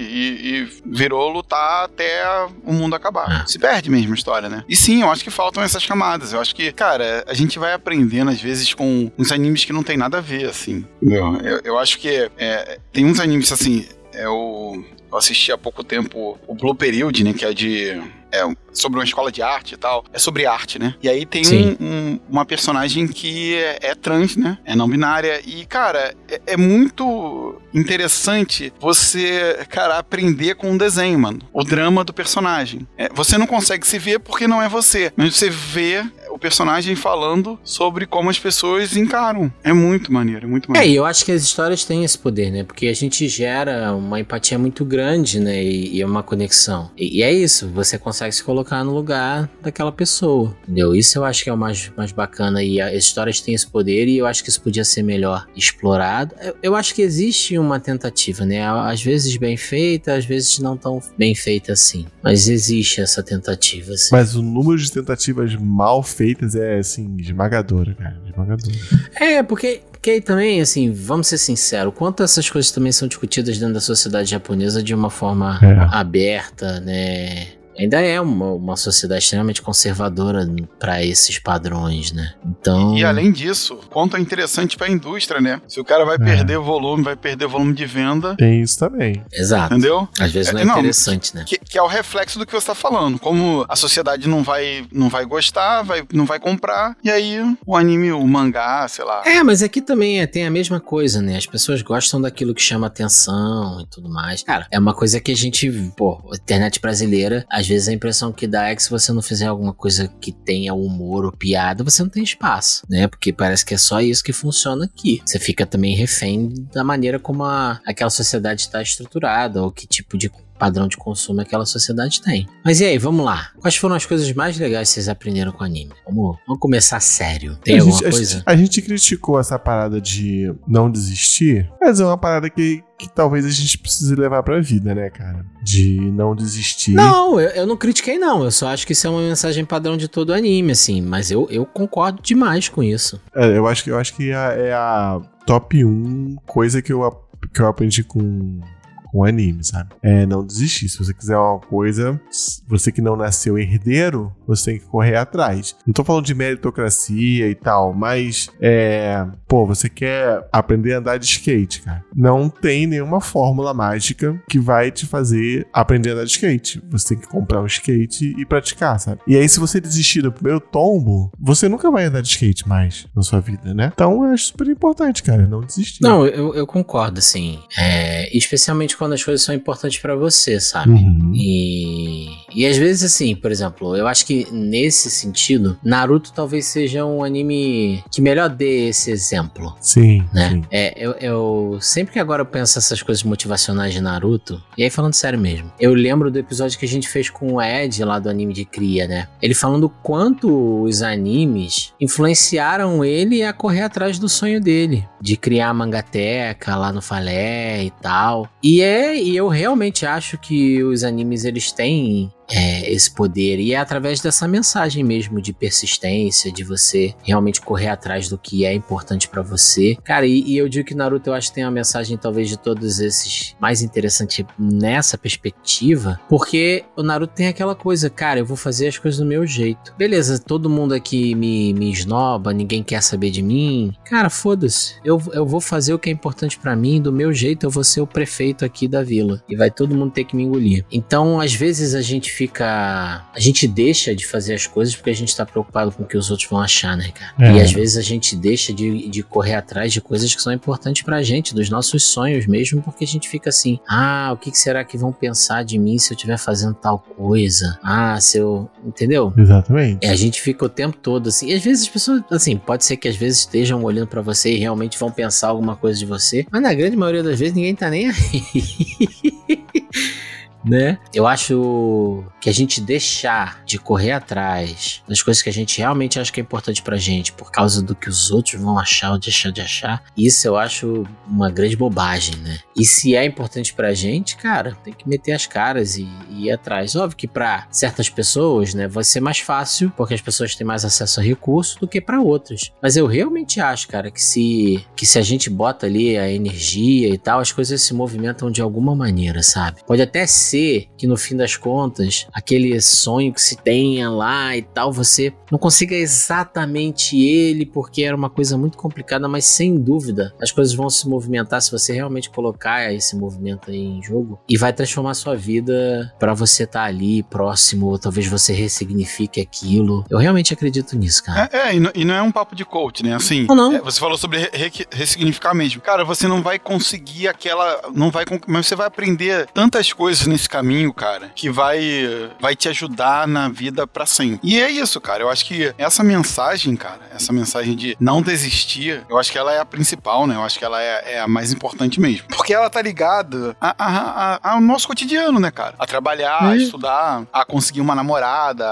e virou lutar até o mundo acabar. É. Se perde mesmo a história, né? E sim, eu acho que faltam essas camadas. Eu acho que, cara, a gente vai aprendendo às vezes com uns animes que não tem nada a ver, assim. Entendeu? Eu, eu acho que é, tem uns animes assim. É o. Eu assisti há pouco tempo o Blue Period, né? Que é de. É sobre uma escola de arte e tal. É sobre arte, né? E aí tem um, um- uma personagem que é, é trans, né? É não binária. E, cara, é, é muito interessante você, cara, aprender com um desenho, mano. O drama do personagem. É, você não consegue se ver porque não é você. Mas você vê o personagem falando sobre como as pessoas encaram. É muito maneiro, é muito É, maneiro. e eu acho que as histórias têm esse poder, né? Porque a gente gera uma empatia muito grande, né? E, e é uma conexão. E, e é isso, você consegue se colocar no lugar daquela pessoa, entendeu? Isso eu acho que é o mais, mais bacana. E as histórias têm esse poder e eu acho que isso podia ser melhor explorado. Eu, eu acho que existe uma tentativa, né? Às vezes bem feita, às vezes não tão bem feita assim. Mas existe essa tentativa, assim. Mas o número de tentativas mal feitas é, assim, esmagadora, cara. Esmagadora. É, porque, porque aí também, assim, vamos ser sinceros, quanto essas coisas também são discutidas dentro da sociedade japonesa de uma forma É. aberta, né? Ainda é uma, uma sociedade extremamente conservadora para esses padrões, né? Então. E além disso, quanto é interessante pra indústria, né? Se o cara vai perder volume, vai perder volume de venda, Tem isso também. Exato. entendeu? Às vezes não é É, não, interessante, né? Que, que é o reflexo do que você tá falando. Como a sociedade não vai, não vai gostar, vai, não vai comprar, e aí o anime, o mangá, sei lá. É, mas aqui também é- tem a mesma coisa, né? As pessoas gostam daquilo que chama atenção e tudo mais. Cara, é uma coisa que a gente, pô, a internet brasileira, às vezes a impressão que dá é que se você não fizer alguma coisa que tenha humor ou piada, você não tem espaço, né? Porque parece que é só isso que funciona aqui. Você fica também refém da maneira como a, aquela sociedade está estruturada ou que tipo de padrão de consumo aquela sociedade tem. Mas e aí, vamos lá. Quais foram as coisas mais legais que vocês aprenderam com o anime? Vamos, vamos começar sério. Tem a, alguma gente, a coisa? gente- a gente criticou essa parada de não desistir, mas é uma parada que, que talvez a gente precise levar pra vida, né, cara? De não desistir. Não, eu, eu não critiquei, não. Eu só acho que isso é uma mensagem padrão de todo anime, assim. Mas eu, eu concordo demais com isso. É, eu acho que eu acho que é a, é a top 1 coisa que eu, que eu aprendi com com anime, sabe? É não desistir. Se você quiser uma coisa, você que não nasceu herdeiro, você tem que correr atrás. Não tô falando de meritocracia e tal, mas é, pô, você quer aprender a andar de skate, cara. Não tem nenhuma fórmula mágica que vai te fazer aprender a andar de skate. Você tem que comprar um skate e praticar, sabe? E aí se você desistir do primeiro tombo, você nunca vai andar de skate mais na sua vida, né? Então acho super importante, cara, não desistir. Não, eu, eu concordo, assim. É, especialmente quando as coisas são importantes pra você, sabe? Uhum. E E às vezes, assim, por exemplo, eu acho que nesse sentido, Naruto talvez seja um anime que melhor dê esse exemplo. Sim, Né? sim. É, eu, eu- sempre que agora eu penso essas coisas motivacionais de Naruto, e aí falando sério mesmo, eu lembro do episódio que a gente fez com o Ed lá do anime de cria, né? Ele falando o quanto os animes influenciaram ele a correr atrás do sonho dele, de criar a mangateca lá no Falé e tal. E é, e eu realmente acho que os animes eles têm é, esse poder. E é através dessa mensagem mesmo de persistência, de você realmente correr atrás do que é importante pra você. Cara, e, e eu digo que Naruto eu acho que tem uma mensagem talvez de todos esses mais interessante nessa perspectiva, porque o Naruto tem aquela coisa, cara, eu vou fazer as coisas do meu jeito. Beleza, todo mundo aqui me, me esnoba, ninguém quer saber de mim. Cara, foda-se. Eu, eu vou fazer o que é importante pra mim, do meu jeito, eu vou ser o prefeito aqui da vila. E vai todo mundo ter que me engolir. Então, às vezes a gente fica. A gente deixa de fazer as coisas porque a gente tá preocupado com o que os outros vão achar, né, cara? É. E às vezes a gente deixa de, de correr atrás de coisas que são importantes pra gente, dos nossos sonhos mesmo, porque a gente fica assim: ah, o que será que vão pensar de mim se eu estiver fazendo tal coisa? Ah, se eu. Entendeu? Exatamente. É, a gente fica o tempo todo assim. E às vezes as pessoas, assim, pode ser que às vezes estejam olhando pra você e realmente vão pensar alguma coisa de você, mas na grande maioria das vezes ninguém tá nem aí. [laughs] Né? Eu acho que a gente deixar de correr atrás das coisas que a gente realmente acha que é importante pra gente por causa do que os outros vão achar ou deixar de achar, isso eu acho uma grande bobagem, né? E se é importante pra gente, cara, tem que meter as caras e, e ir atrás. Óbvio que pra certas pessoas, né, vai ser mais fácil, porque as pessoas têm mais acesso a recursos do que pra outras. Mas eu realmente acho, cara, que se que se a gente bota ali a energia e tal, as coisas se movimentam de alguma maneira, sabe? Pode até ser que no fim das contas, aquele sonho que se tenha lá e tal, você não consiga exatamente ele, porque era uma coisa muito complicada, mas sem dúvida as coisas vão se movimentar se você realmente colocar esse movimento aí em jogo e vai transformar sua vida pra você estar ali próximo, ou talvez você ressignifique aquilo. Eu realmente acredito nisso, cara. É, é, e, não, e não é um papo de coach, né? Assim, Não, não. é, você falou sobre re- re- ressignificar mesmo. Cara, você não vai conseguir aquela. Não vai. Mas você vai aprender tantas coisas nesse caminho, cara, que vai, vai te ajudar na vida pra sempre. E é isso, cara. Eu acho que essa mensagem, cara, essa mensagem de não desistir, eu acho que ela é a principal, né? Eu acho que ela é, é a mais importante mesmo. Porque ela tá ligada a- a- a- ao nosso cotidiano, né, cara? A trabalhar, a É. estudar, a conseguir uma namorada,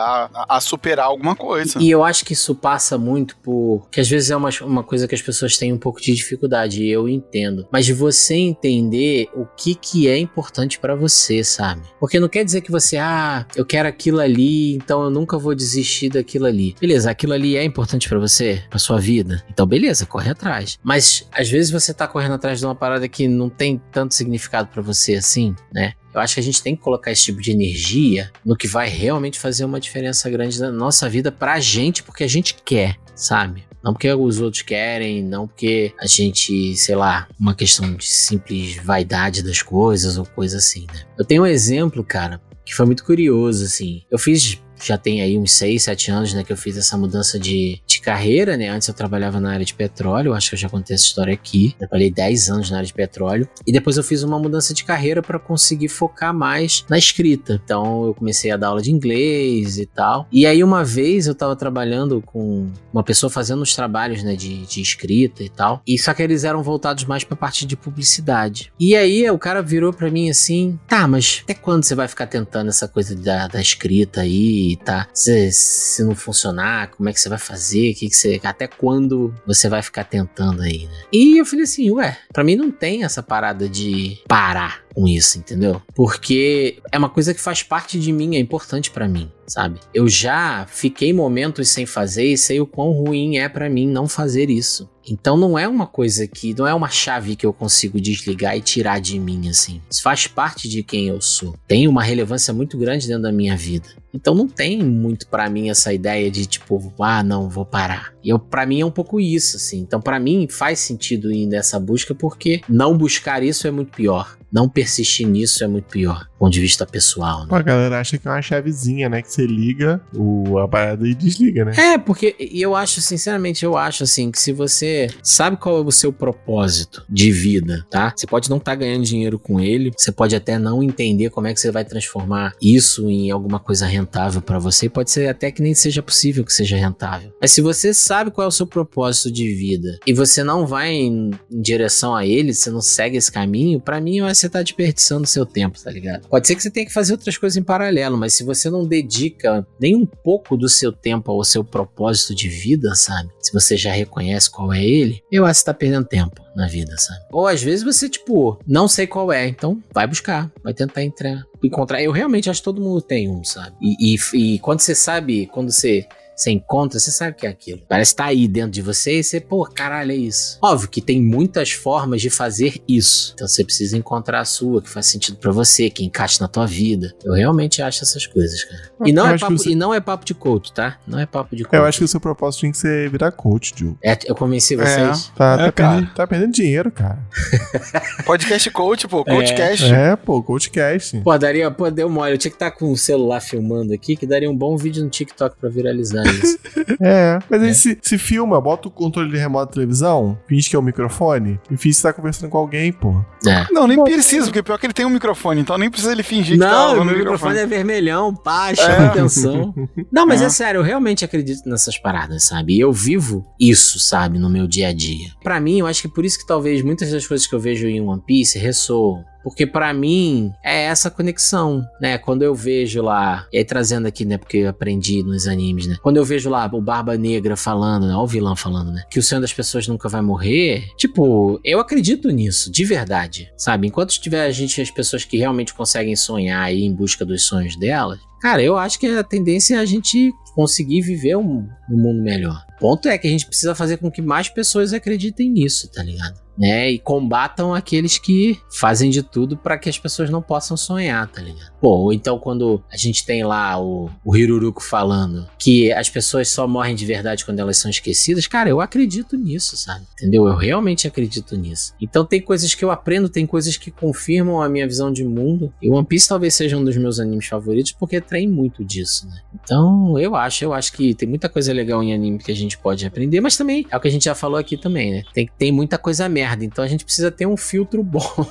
a, superar alguma coisa. E eu acho que isso passa muito por. que às vezes é uma, uma coisa que as pessoas têm um pouco de dificuldade, e eu entendo. Mas de você entender o que, que é importante pra você, sabe? Porque não quer dizer que você, ah, eu quero aquilo ali, então eu nunca vou desistir daquilo ali. Beleza, aquilo ali é importante pra você, pra sua vida. Então, beleza, corre atrás. Mas às vezes você tá correndo atrás de uma parada que não tem tanto significado pra você assim, né? Eu acho que a gente tem que colocar esse tipo de energia no que vai realmente fazer uma diferença grande na nossa vida pra gente, porque a gente quer, sabe? Não porque os outros querem, não porque a gente, sei lá, uma questão de simples vaidade das coisas ou coisa assim, né? Eu tenho um exemplo, cara, que foi muito curioso, assim. Eu fiz já tem aí uns 6, 7 anos, né, que eu fiz essa mudança de, de carreira, né? Antes eu trabalhava na área de petróleo, acho que eu já contei essa história aqui. Trabalhei 10 anos na área de petróleo. E depois eu fiz uma mudança de carreira para conseguir focar mais na escrita. Então eu comecei a dar aula de inglês e tal. E aí uma vez eu tava trabalhando com uma pessoa fazendo os trabalhos, né, de, de escrita e tal. E só que eles eram voltados mais pra parte de publicidade. E aí o cara virou pra mim assim: tá, mas até quando você vai ficar tentando essa coisa da, da escrita aí, tá? Se, se não funcionar, como é que você vai fazer? Que que você, até quando você vai ficar tentando aí, né? E eu falei assim: ué, pra mim não tem essa parada de parar com isso, entendeu? Porque é uma coisa que faz parte de mim, é importante pra mim, sabe? Eu já fiquei momentos sem fazer e sei o quão ruim é pra mim não fazer isso. Então não é uma coisa que, não é uma chave que eu consigo desligar e tirar de mim assim. Isso faz parte de quem eu sou. Tem uma relevância muito grande dentro da minha vida. Então não tem muito pra mim essa ideia de tipo, ah, não, vou parar. E eu para mim é um pouco isso assim. Então pra mim faz sentido ir nessa busca porque não buscar isso é muito pior. Não persistir nisso é muito pior, do ponto de vista pessoal, Pô, né? a galera acha que é uma chavezinha, né? Que você liga o, a parada e desliga, né? É, porque eu acho, sinceramente, eu acho assim que se você sabe qual é o seu propósito de vida, tá? Você pode não estar ganhando dinheiro com ele, você pode até não entender como é que você vai transformar isso em alguma coisa rentável pra você, e pode ser até que nem seja possível que seja rentável. Mas se você sabe qual é o seu propósito de vida e você não vai em, em direção a ele, você não segue esse caminho, pra mim eu acho você tá desperdiçando seu tempo, tá ligado? Pode ser que você tenha que fazer outras coisas em paralelo, mas se você não dedica nem um pouco do seu tempo ao seu propósito de vida, sabe? Se você já reconhece qual é ele, eu acho que você tá perdendo tempo na vida, sabe? Ou às vezes você, tipo, não sei qual é, então vai buscar, vai tentar entrar, encontrar. Eu realmente acho que todo mundo tem um, sabe? E, e, e quando você sabe, quando você você encontra, você sabe o que é aquilo. Parece estar aí dentro de você e você, pô, caralho, é isso. Óbvio que tem muitas formas de fazer isso. Então você precisa encontrar a sua, que faz sentido pra você, que encaixe na tua vida. Eu realmente acho essas coisas, cara. E não, Eu é que papo, você- e não é papo de coach, tá? Não é papo de coach. Eu acho que o seu propósito tinha que ser virar coach, Diogo. É, eu convenci vocês. Tá, É, tá, perdendo, tá perdendo dinheiro, cara. [laughs] Podcast coach, pô, coachcast. É, pô, coachcast. Pô, daria, pô, deu mole. Eu tinha que estar com o celular filmando aqui, que daria um bom vídeo no TikTok pra viralizar [laughs] É, mas aí se, se filma, bota o controle de remoto da televisão, finge que é o microfone e finge que você tá conversando com alguém, pô. É. Não, nem precisa, porque pior que ele tem um microfone, então nem precisa ele fingir que tá Não, usando meu o microfone é vermelhão, pá, chama É. atenção. [laughs] Não, mas é. É. sério, eu realmente acredito nessas paradas, sabe? E eu vivo isso, sabe, no meu dia a dia. Pra mim, eu acho que por isso que talvez muitas das coisas que eu vejo em One Piece ressoam. Porque pra mim é essa conexão, né? Quando eu vejo lá, e aí trazendo aqui, né? Porque eu aprendi nos animes, né? Quando eu vejo lá o Barba Negra falando, né? Olha o vilão falando, né? Que o sonho das pessoas nunca vai morrer. Tipo, eu acredito nisso, de verdade, sabe? Enquanto tiver a gente, as pessoas que realmente conseguem sonhar aí em busca dos sonhos delas, cara, eu acho que a tendência é a gente conseguir viver um, um mundo melhor. O ponto é que a gente precisa fazer com que mais pessoas acreditem nisso, tá ligado? Né? E combatam aqueles que fazem de tudo pra que as pessoas não possam sonhar, tá ligado? Pô, ou então quando a gente tem lá o, o Hiruruko falando que as pessoas só morrem de verdade quando elas são esquecidas, cara, eu acredito nisso, sabe? Entendeu? Eu realmente acredito nisso. Então tem coisas que eu aprendo, tem coisas que confirmam a minha visão de mundo. E One Piece talvez seja um dos meus animes favoritos porque tem muito disso, né? Então eu acho, eu acho que tem muita coisa legal em anime que a gente pode aprender, mas também é o que a gente já falou aqui também, né? Tem, tem muita coisa merda, então a gente precisa ter um filtro [laughs] bom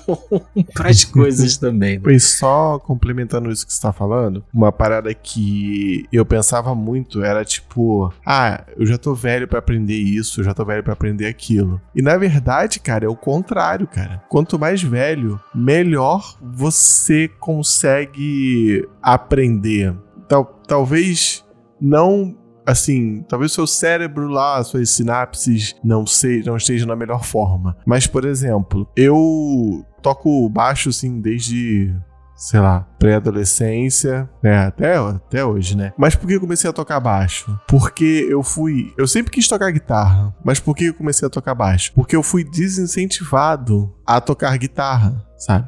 pras coisas também. Né? Pois só complementando isso que você tá falando, uma parada que eu pensava muito era tipo, ah, eu já tô velho pra aprender isso, eu já tô velho pra aprender aquilo. E na verdade, cara, é o contrário, cara. Quanto mais velho, melhor você consegue aprender. Tal, talvez não assim, talvez seu cérebro lá, suas sinapses não, se, não estejam na melhor forma. Mas, por exemplo, eu toco baixo assim desde sei lá, pré-adolescência, né, até, até hoje, né? Mas por que eu comecei a tocar baixo? Porque eu fui, eu sempre quis tocar guitarra, mas por que eu comecei a tocar baixo? Porque eu fui desincentivado a tocar guitarra, sabe?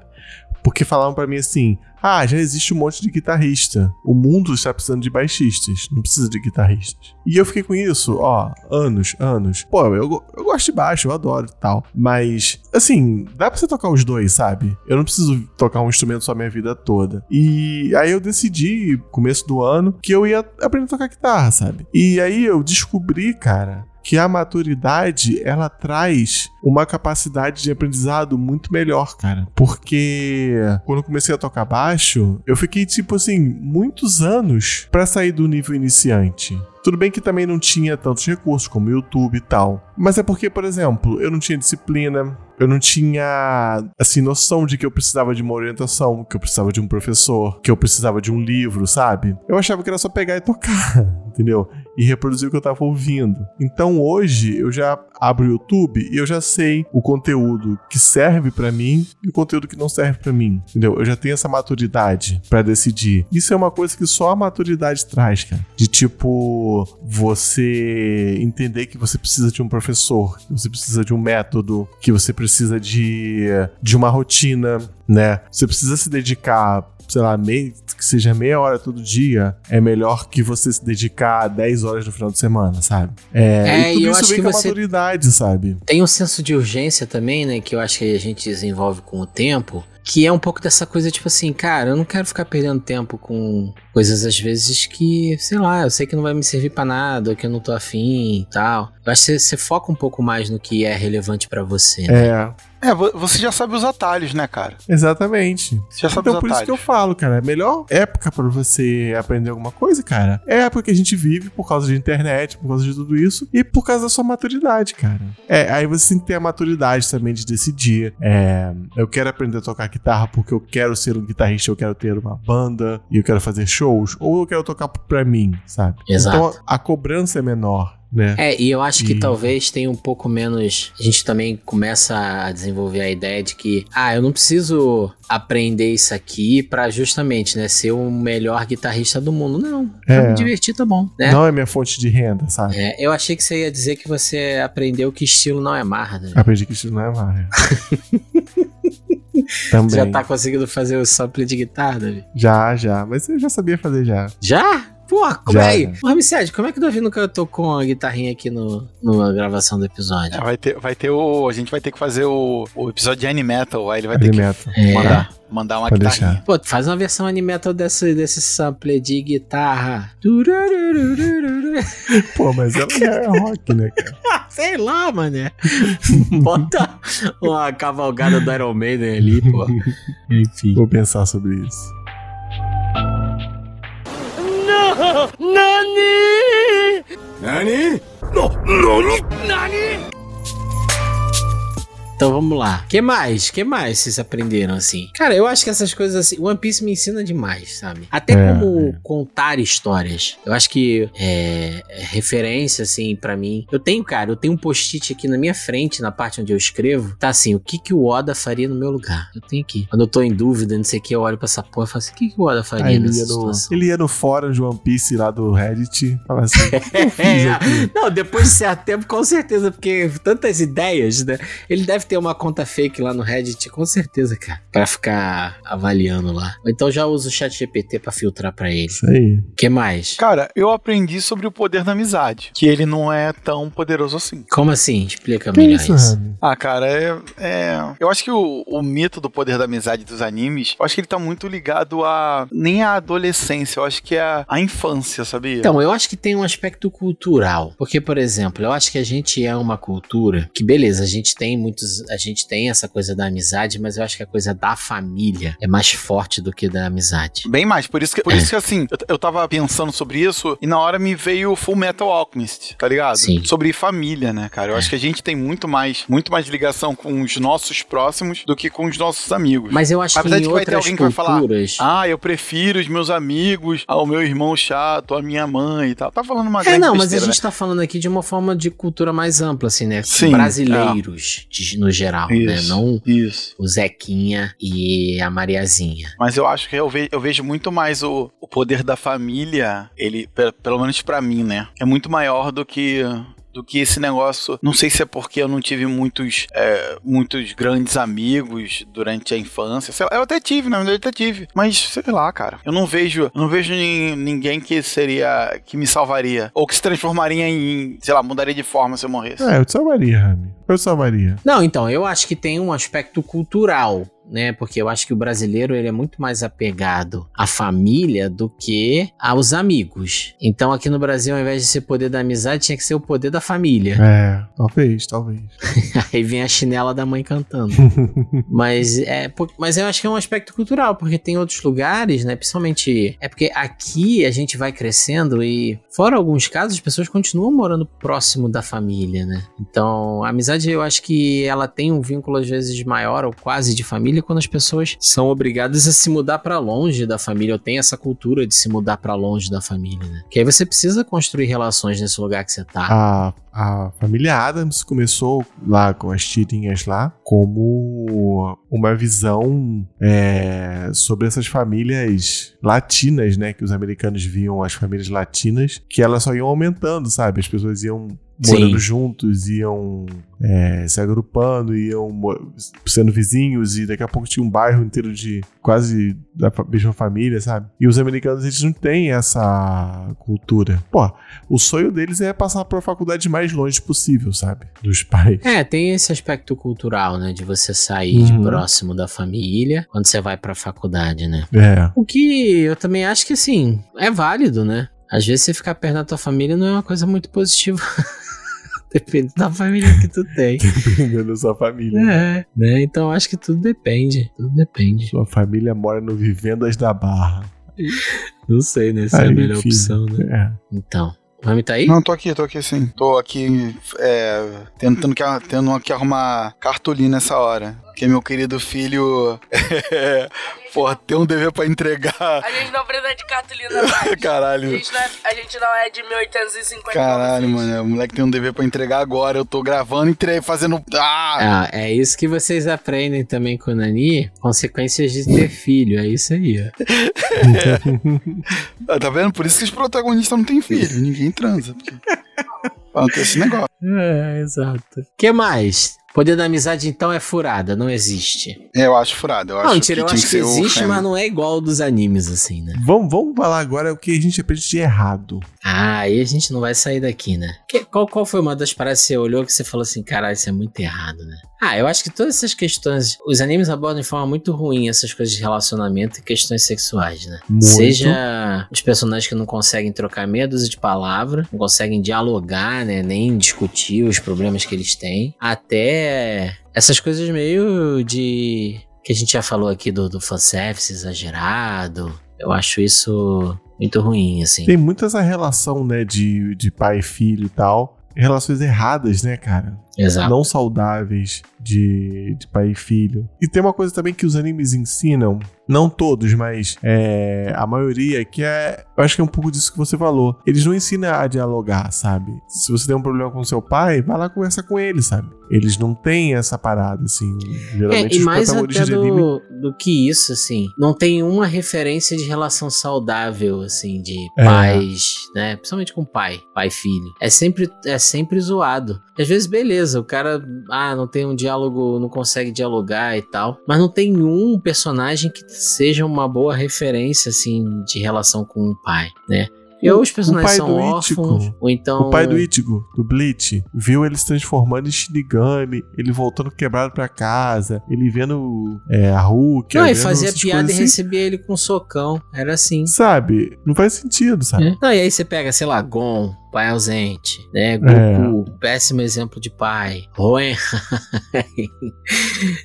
Porque falavam pra mim assim: ah, já existe um monte de guitarrista. O mundo está precisando de baixistas, não precisa de guitarristas. E eu fiquei com isso, ó, anos, anos. Pô, eu, eu gosto de baixo, eu adoro e tal. Mas, assim, dá pra você tocar os dois, sabe? Eu não preciso tocar um instrumento só a minha vida toda. E aí eu decidi, começo do ano, que eu ia aprender a tocar guitarra, sabe? E aí eu descobri, cara, que a maturidade ela traz uma capacidade de aprendizado muito melhor, cara. Porque quando eu comecei a tocar baixo, eu fiquei tipo assim, muitos anos pra sair do nível iniciante. Tudo bem que também não tinha tantos recursos como YouTube e tal. Mas é porque, por exemplo, eu não tinha disciplina, eu não tinha, assim, noção de que eu precisava de uma orientação, que eu precisava de um professor, que eu precisava de um livro, sabe? Eu achava que era só pegar e tocar, [laughs] entendeu? E reproduzir o que eu tava ouvindo. Então hoje eu já abro o YouTube e eu já sei o conteúdo que serve pra mim e o conteúdo que não serve pra mim, entendeu? Eu já tenho essa maturidade pra decidir. Isso é uma coisa que só a maturidade traz, cara. De tipo, você entender que você precisa de um professor, que você precisa de um método, que você precisa de, de uma rotina, né? Você precisa se dedicar, sei lá, meio, que seja meia hora todo dia, é melhor que você se dedicar 10 horas no final de semana, sabe? É, e tudo eu isso acho vem que com a maturidade, sabe? Tem um senso de urgência também, né? Que eu acho que a gente desenvolve com o tempo. Que é um pouco dessa coisa, tipo assim, cara, eu não quero ficar perdendo tempo com coisas às vezes que, sei lá, eu sei que não vai me servir pra nada, que eu não tô afim e tal. Eu acho que você, você foca um pouco mais no que é relevante pra você. né? É, É, vo- você já sabe os atalhos, né, cara? exatamente. Você já sabe Então os por isso atalhos. que eu falo, cara, a melhor época pra você aprender alguma coisa, cara, é a época que a gente vive por causa de internet, por causa de tudo isso e por causa da sua maturidade, cara. É, aí você tem que ter a maturidade também de decidir. É, eu quero aprender a tocar guitarra porque eu quero ser um guitarrista, eu quero ter uma banda e eu quero fazer shows, ou eu quero tocar pra mim, sabe? Exato. Então a cobrança é menor, né? É, e eu acho que E- talvez tenha um pouco menos. A gente também começa a desenvolver a ideia de que, ah, eu não preciso aprender isso aqui pra justamente, né, ser o melhor guitarrista do mundo. Não, pra É. me divertir tá bom, né? Não é minha fonte de renda, sabe? É, eu achei que você ia dizer que você aprendeu que estilo não é marra. Aprendi que isso não é marra. [laughs] Também. Já tá conseguindo fazer o sample de guitarra, Davi? Já, já. Mas eu já sabia fazer já. Já? Pô, como Já, é aí? já. Ô, Ramsed, como é que o Davi nunca tocou a guitarrinha aqui no, na gravação do episódio? É, vai ter, vai ter o. A gente vai ter que fazer o, o episódio de Animetal. Aí ele vai ter Alimento. É. que mandar, mandar uma Pode guitarrinha. deixar. Pô, faz uma versão animetal desse, desse sample de guitarra. [laughs] Pô, mas ela já é rock, né, cara? [laughs] Sei lá, mané. [laughs] Bota uma cavalgada do Iron Maiden ali, pô. Enfim. Vou pensar sobre isso. 何？何？何？何？Então vamos lá. que mais? que mais vocês aprenderam assim? Cara, eu acho que essas coisas assim. One Piece me ensina demais, sabe? Até É, como é. contar histórias. Eu acho que é, é referência, assim, pra mim. Eu tenho, cara, eu tenho um post-it aqui na minha frente, na parte onde eu escrevo. Tá assim, o que, que o Oda faria no meu lugar? Eu tenho aqui. Quando eu tô em dúvida, não sei o que, eu olho pra essa porra e falo assim: o que, que o Oda faria Aí ele nessa ia, no, ele ia no fórum de One Piece lá do Reddit fala assim: [laughs] É, não, depois de certo tempo, com certeza, porque tantas ideias, né? Ele deve ter uma conta fake lá no Reddit, com certeza, cara, pra ficar avaliando lá. Ou então já usa o chat GPT pra filtrar pra ele. Isso aí. O que mais? Cara, eu aprendi sobre o poder da amizade. Que ele não é tão poderoso assim. Como assim? Explica Que melhor isso, isso. Ah, cara, é, é- Eu acho que o, o mito do poder da amizade dos animes, eu acho que ele tá muito ligado a. Nem a adolescência, eu acho que é a, a infância, sabia? Então, eu acho que tem um aspecto cultural. Porque, por exemplo, eu acho que a gente é uma cultura que, beleza, a gente tem muitos. A gente tem essa coisa da amizade, mas eu acho que a coisa da família é mais forte do que da amizade. Bem mais, por isso que, É. por isso que assim, eu, eu tava pensando sobre isso e na hora me veio Full Metal Alchemist, tá ligado? Sim. Sobre família, né, cara? Eu É. acho que a gente tem muito mais, muito mais ligação com os nossos próximos do que com os nossos amigos. Mas eu acho Apesar que em que vai ter alguém que vai falar. Ah, eu prefiro os meus amigos ao meu irmão chato, a minha mãe e tal. Tá falando uma É, grande não, mas a besteira, gente tá falando aqui de uma forma de cultura mais ampla, assim, né? Sim, Brasileiros, de- no geral, né? né? Isso. Não Isso. o Zequinha e a Mariazinha. Mas eu acho que eu, ve- eu vejo muito mais o, o poder da família, ele, pe- pelo menos pra mim, né? É muito maior do que. Do que esse negócio. Não sei se é porque eu não tive muitos, é, muitos grandes amigos durante a infância. Sei lá, eu até tive, na verdade, eu até tive. Mas sei lá, cara. Eu não vejo, eu não vejo nin- ninguém que seria. que me salvaria. Ou que se transformaria em. sei lá, mudaria de forma se eu morresse. É, eu te salvaria, Rami. Eu te salvaria. Não, então, eu acho que tem um aspecto cultural, né? Porque eu acho que o brasileiro ele é muito mais apegado à família do que aos amigos. Então, aqui no Brasil, ao invés de ser poder da amizade, tinha que ser o poder da família. É, talvez, talvez. [laughs] Aí vem a chinela da mãe cantando. [laughs] mas, é, mas eu acho que é um aspecto cultural, porque tem outros lugares, né? Principalmente. É porque aqui a gente vai crescendo e, fora alguns casos, as pessoas continuam morando próximo da família, né? Então, a amizade eu acho que ela tem um vínculo às vezes maior ou quase de família quando as pessoas são obrigadas a se mudar pra longe da família, ou tem essa cultura de se mudar pra longe da família, né? Que aí você precisa construir relações nesse lugar que você tá. A, a família Adams começou lá com as tirinhas lá como uma visão é, sobre essas famílias latinas, né? Que os americanos viam as famílias latinas, que elas só iam aumentando, sabe? As pessoas iam morando Sim. juntos, iam é, se agrupando, iam sendo vizinhos, e daqui a pouco tinha um bairro inteiro de quase da mesma família, sabe? E os americanos, eles não têm essa cultura. Pô, o sonho deles é passar pra faculdade mais longe possível, sabe? Dos pais. É, tem esse aspecto cultural, né? De você sair de Uhum. próximo da família quando você vai pra faculdade, né? É. O que eu também acho que, assim, é válido, né? Às vezes você ficar perto da tua família não é uma coisa muito positiva. [laughs] Depende da família que tu tem. [laughs] Dependendo da sua família. É, né? Então acho que tudo depende. Tudo depende. Sua família mora no Vivendas da Barra. Não sei, né? Se é a melhor filho. opção, né? É. Então. O Rami tá aí? Não, tô aqui, tô aqui sim. Tô aqui é, tentando que, tendo que arrumar cartolina nessa hora. Porque meu querido filho. [laughs] Porra, tem um dever pra entregar. A gente não precisa de cartolina mais. [laughs] A Caralho. gente, não é, a gente não é de 1850. Caralho, mano. O moleque tem um dever pra entregar agora. Eu tô gravando e fazendo. Ah! Ah, é isso que vocês aprendem também com o Nani. Consequências de ter filho. É isso aí, ó. [laughs] Ah, Tá vendo? Por isso que os protagonistas não têm filho. Ninguém transa. Porque... Pra não ter esse negócio. É, exato. O que mais? Poder da amizade, então, é furada, não existe. É, eu acho furado. Eu não, acho mentira, que eu acho que, o existe, mas não é igual dos animes, assim, né? Vamos, vamos falar agora o que a gente aprende de errado. Ah, aí a gente não vai sair daqui, né? Que- qual, qual foi uma das paradas que você olhou que você falou assim, caralho, isso é muito errado, né? Ah, eu acho que todas essas questões, os animes abordam de forma muito ruim essas coisas de relacionamento e questões sexuais, né? Muito. Seja os personagens que não conseguem trocar meia dúzia de palavras, não conseguem dialogar, né? Nem discutir os problemas que eles têm, até essas coisas meio de. que a gente já falou aqui do, do fanservice exagerado. Eu acho isso muito ruim, assim. Tem muito essa relação, né, de, de pai e filho e tal. Relações erradas, né, cara? Exato. Não saudáveis de, de pai e filho. E tem uma coisa também que os animes ensinam, não todos, mas é, a maioria, que é. Eu acho que é um pouco disso que você falou. Eles não ensinam a dialogar, sabe? Se você tem um problema com seu pai, vai lá conversar com ele, sabe? Eles não têm essa parada, assim. É, Geralmente e os mais até de anime. do, do que isso, assim. Não tem uma referência de relação saudável, assim, de É. pais, né? Principalmente com pai, pai e filho. É sempre, é sempre zoado. Às vezes, beleza, o cara, ah, não tem um diálogo, não consegue dialogar e tal. Mas não tem um personagem que seja uma boa referência, assim, de relação com o pai, né? E os personagens são órfãos, Ichigo, ou então. O pai do Ichigo, do Bleach, viu ele se transformando em Shinigami, ele voltando quebrado pra casa, ele vendo é, a Hulk. Não, e fazia piada e assim. recebia ele com um socão. Era assim. Sabe? Não faz sentido, sabe? É. Não, e aí você pega, sei lá, Gon, pai ausente, né? É. Goku, péssimo exemplo de pai. Roen. [laughs]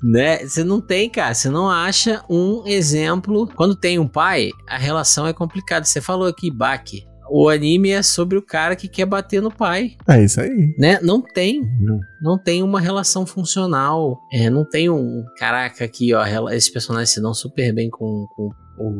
né? Você não tem, cara, você não acha um exemplo. Quando tem um pai, a relação é complicada. Você falou aqui, Baki. O anime é sobre o cara que quer bater no pai, É isso aí. né? Não tem. Não. Não tem uma relação funcional. É, não tem um. Caraca, aqui, ó. Esses personagens se dão super bem com, com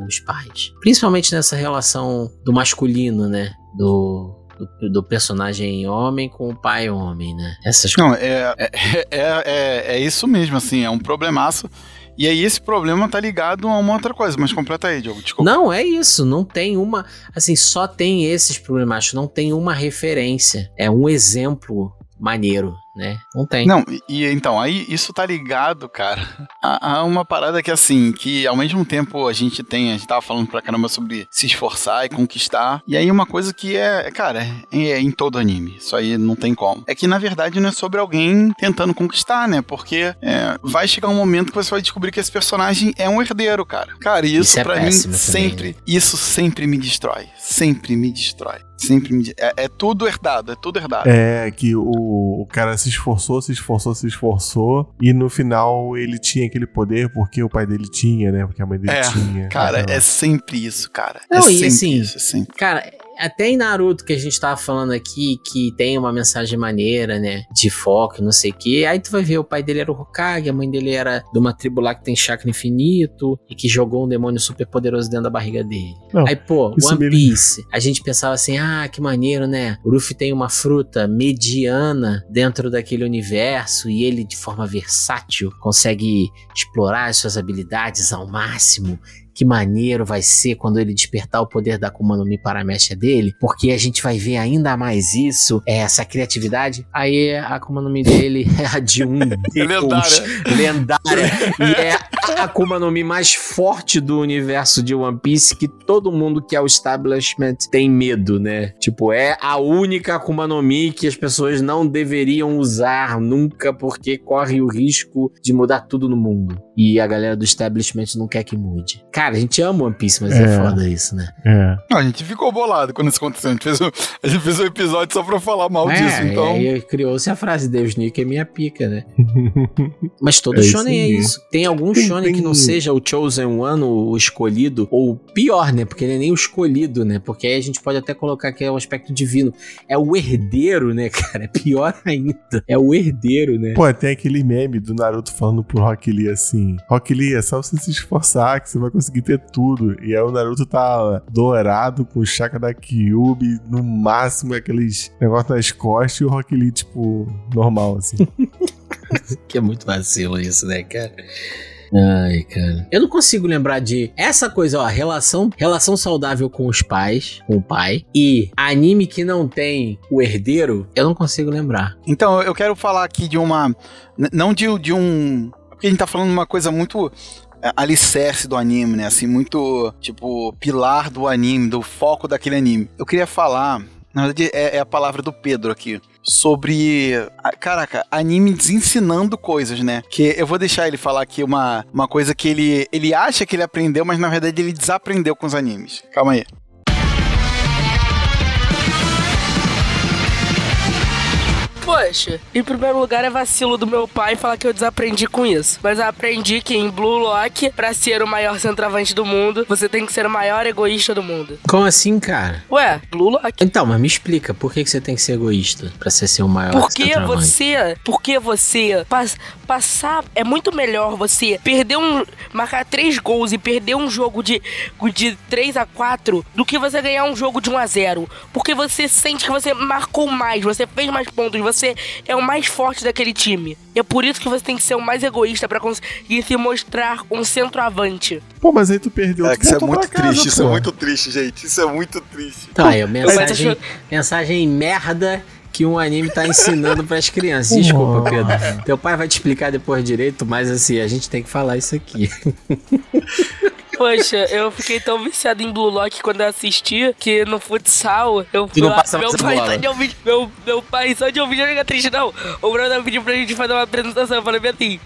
os pais. Principalmente nessa relação do masculino, né? Do. Do, do personagem homem com o pai homem, né? Essas Não, é, é, é, é, é isso mesmo, assim, é um problemaço. E aí esse problema tá ligado a uma outra coisa, mas completa aí, Diogo, desculpa. Não, é isso. Não tem uma. Assim, só tem esses problemas. Não tem uma referência. É um exemplo maneiro, né? Não tem. Não, e, então, aí isso tá ligado, cara, a, a uma parada que assim, que ao mesmo tempo a gente tem, a gente tava falando pra caramba sobre se esforçar e conquistar, e aí uma coisa que é, cara, é, é em todo anime, isso aí não tem como. É que na verdade não é sobre alguém tentando conquistar, né? Porque é, vai chegar um momento que você vai descobrir que esse personagem é um herdeiro, cara. Cara, e isso, Isso é pra mim péssimo também, sempre, isso sempre me destrói, sempre me destrói. Sempre me. É, é tudo herdado, é tudo herdado. É que o, o cara se esforçou, se esforçou, se esforçou, e no final ele tinha aquele poder porque o pai dele tinha, né? Porque a mãe dele É, tinha. Cara, Então, é sempre isso, cara. Não, é e sempre assim, isso, é sempre. Cara, até em Naruto que a gente tava falando aqui, que tem uma mensagem maneira, né? De foco, não sei o quê. Aí tu vai ver, o pai dele era o Hokage, a mãe dele era de uma tribo lá que tem chakra infinito e que jogou um demônio super poderoso dentro da barriga dele. Não, Aí, pô, One mesmo. Piece. A gente pensava assim, ah, que maneiro, né? O Luffy tem uma fruta mediana dentro daquele universo e ele, de forma versátil, consegue explorar as suas habilidades ao máximo que maneiro vai ser quando ele despertar o poder da Akuma no Mi para a mecha dele, porque a gente vai ver ainda mais isso, é, essa criatividade. Aí a Akuma no Mi dele [laughs] é a de um deus lendária. lendária e é a Akuma no Mi mais forte do universo de One Piece que todo mundo que é o establishment tem medo, né? Tipo, é a única Akuma no Mi que as pessoas não deveriam usar nunca porque corre o risco de mudar tudo no mundo. E a galera do establishment não quer que mude. Cara, a gente ama One Piece, mas é, É. foda isso, né? É. Não, a gente ficou bolado quando isso aconteceu. A gente fez um, a gente fez um episódio só pra falar mal disso, é, então. e aí criou-se a frase Deus Nick é minha pica, né? [laughs] Mas todo É shonen é isso. Tem algum Tem- shonen que tem- não seja o Chosen One, o o escolhido, ou pior, né? Porque ele é nem o escolhido, né? Porque aí a gente pode até colocar que é o aspecto divino. É o herdeiro, né, [laughs] cara? É pior ainda. É o herdeiro, né? Pô, tem aquele meme do Naruto falando pro Rock Lee assim: Rock Lee, é só você se esforçar que você vai conseguir ter tudo. E aí o Naruto tá dourado com o chakra da Kyubi, no máximo aqueles negócios nas costas, e o Rock Lee, tipo, normal, assim. [laughs] Que é muito vacilo isso, né, cara? Ai, cara. Eu não consigo lembrar de essa coisa, ó, relação, relação saudável com os pais, com o pai, e anime que não tem o herdeiro, eu não consigo lembrar. Então, eu quero falar aqui de uma. Não de, de um. Porque a gente tá falando uma coisa muito. é, alicerce do anime, né? Assim, muito, tipo, pilar do anime, do foco daquele anime. Eu queria falar, na verdade é, é a palavra do Pedro aqui, sobre, caraca, anime desensinando coisas, né? Que eu vou deixar ele falar aqui uma, uma coisa que ele, ele acha que ele aprendeu, mas na verdade ele desaprendeu com os animes. Calma aí. Poxa, em primeiro lugar é vacilo do meu pai falar que eu desaprendi com isso. Mas eu aprendi que em Blue Lock, pra ser o maior centroavante do mundo, você tem que ser o maior egoísta do mundo. Como assim, cara? Ué, Blue Lock. Então, mas me explica, por que, você tem que ser egoísta pra você ser o maior Porque centroavante? você, porque você pas- passar é muito melhor você perder um marcar três gols e perder um jogo de de 3 a 4 do que você ganhar um jogo de 1 a 0, porque você sente que você marcou mais, você fez mais pontos, você é o mais forte daquele time. E é por isso que você tem que ser o mais egoísta pra conseguir se mostrar um centroavante. Pô, mas aí tu perdeu. É tu que isso é muito casa, triste, isso é muito triste, gente. Isso é muito triste. Aí, Mas acho mensagem, mensagem merda que um anime tá ensinando pras crianças. Desculpa, Pedro. Teu pai vai te explicar depois direito, mas assim, a gente tem que falar isso aqui. [laughs] Poxa, eu fiquei tão viciado em Blue Lock quando eu assisti que no futsal eu fui não lá. Meu pai, bola. só de ouvir, meu, meu pai só de ouvir fica triste, não. O brother pediu pra gente fazer uma apresentação. Eu falei assim: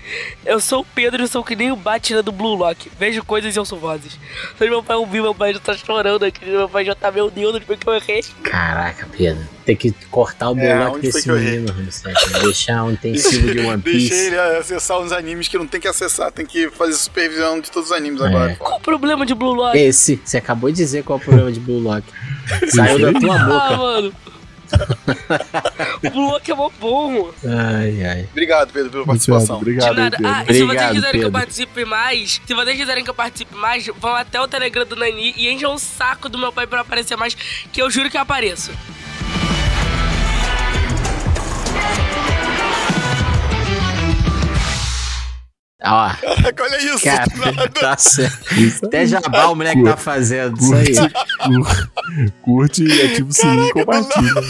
Eu sou o Pedro, eu sou que nem o Batman do Blue Lock. Vejo coisas e ouço vozes. Só meu pai ouvir, meu pai já tá chorando aqui. Meu pai já tá, meu Deus, onde foi que eu errei? Caraca, Pedro. Tem que cortar o É, onde foi desse menino. Deixar um [laughs] intensivo de One Piece. Deixei ele acessar uns animes que não tem que acessar, tem que fazer supervisão de todos os animes É. agora. Qual o problema de Blue Lock? Esse, você acabou de dizer qual é o problema de Blue Lock. [laughs] Saiu da tua Ah, boca. mano. [laughs] o Blue Lock é mó bom. Ai, ai. Obrigado, Pedro, pela Obrigado, participação. obrigado, aí, Pedro. Ah, e se vocês Obrigado, quiserem que eu Pedro. participe mais, se vocês quiserem que eu participe mais, vão até o Telegram do Nani e encham o saco do meu pai pra aparecer mais, que eu juro que eu apareço. Ó, Caraca, olha isso. cara, [laughs] tá certo. Isso Até aí. jabá o moleque tá fazendo. Isso aí. Curte, curte e ativa o sininho e compartilha. [laughs]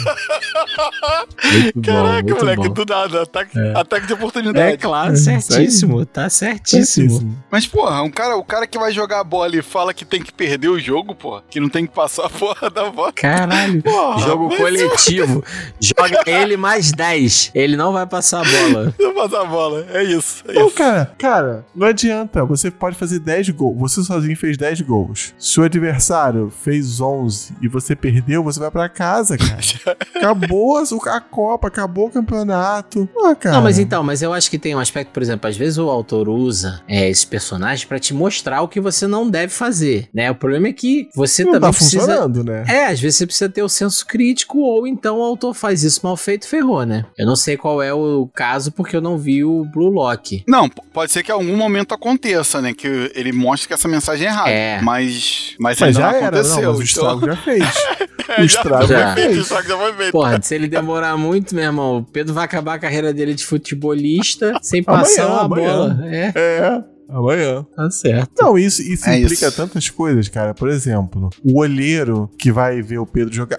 Muito bom, Caraca, muito moleque, bom. do nada. Ataque, ataque de oportunidade. É claro, É, certíssimo. Tá certíssimo. Certíssimo. Mas, porra, um cara, o cara que vai jogar a bola e fala que tem que perder o jogo, porra, que não tem que passar a porra da bola. Caralho. Porra, Jogo coletivo. [laughs] Joga ele mais 10. Ele não vai passar a bola. Não passar a bola. É isso. É isso. cara, cara, não adianta. Você pode fazer 10 gols. Você sozinho fez 10 gols. Se o adversário fez 11 e você perdeu, você vai pra casa, cara. [laughs] acabou a a Copa, acabou o campeonato. Ah, cara. Não, mas então, mas eu acho que tem um aspecto, por exemplo, às vezes o autor usa é, esses personagens pra te mostrar o que você não deve fazer, né? O problema é que você não também tá precisa... funcionando, né? É, às vezes você precisa ter o senso crítico ou então o autor faz isso mal feito, ferrou, né? Eu não sei qual é o caso porque eu não vi o Blue Lock. Não, p- pode ser que em algum momento aconteça, né? Que ele mostre que essa mensagem é errada. É. Mas, mas, Mas ainda já não era, aconteceu. não, mas o então- [laughs] estrago já fez. O já, estrago já já foi feito, o fez. estrago já foi feito. Porra, se ele demorar muito, meu irmão, o Pedro vai acabar a carreira dele de futebolista sem Amanhã, passar uma amanhã. bola. É. É. Amanhã. Tá certo. Não, isso, isso É implica isso. tantas coisas, cara. Por exemplo, o olheiro que vai ver o Pedro jogar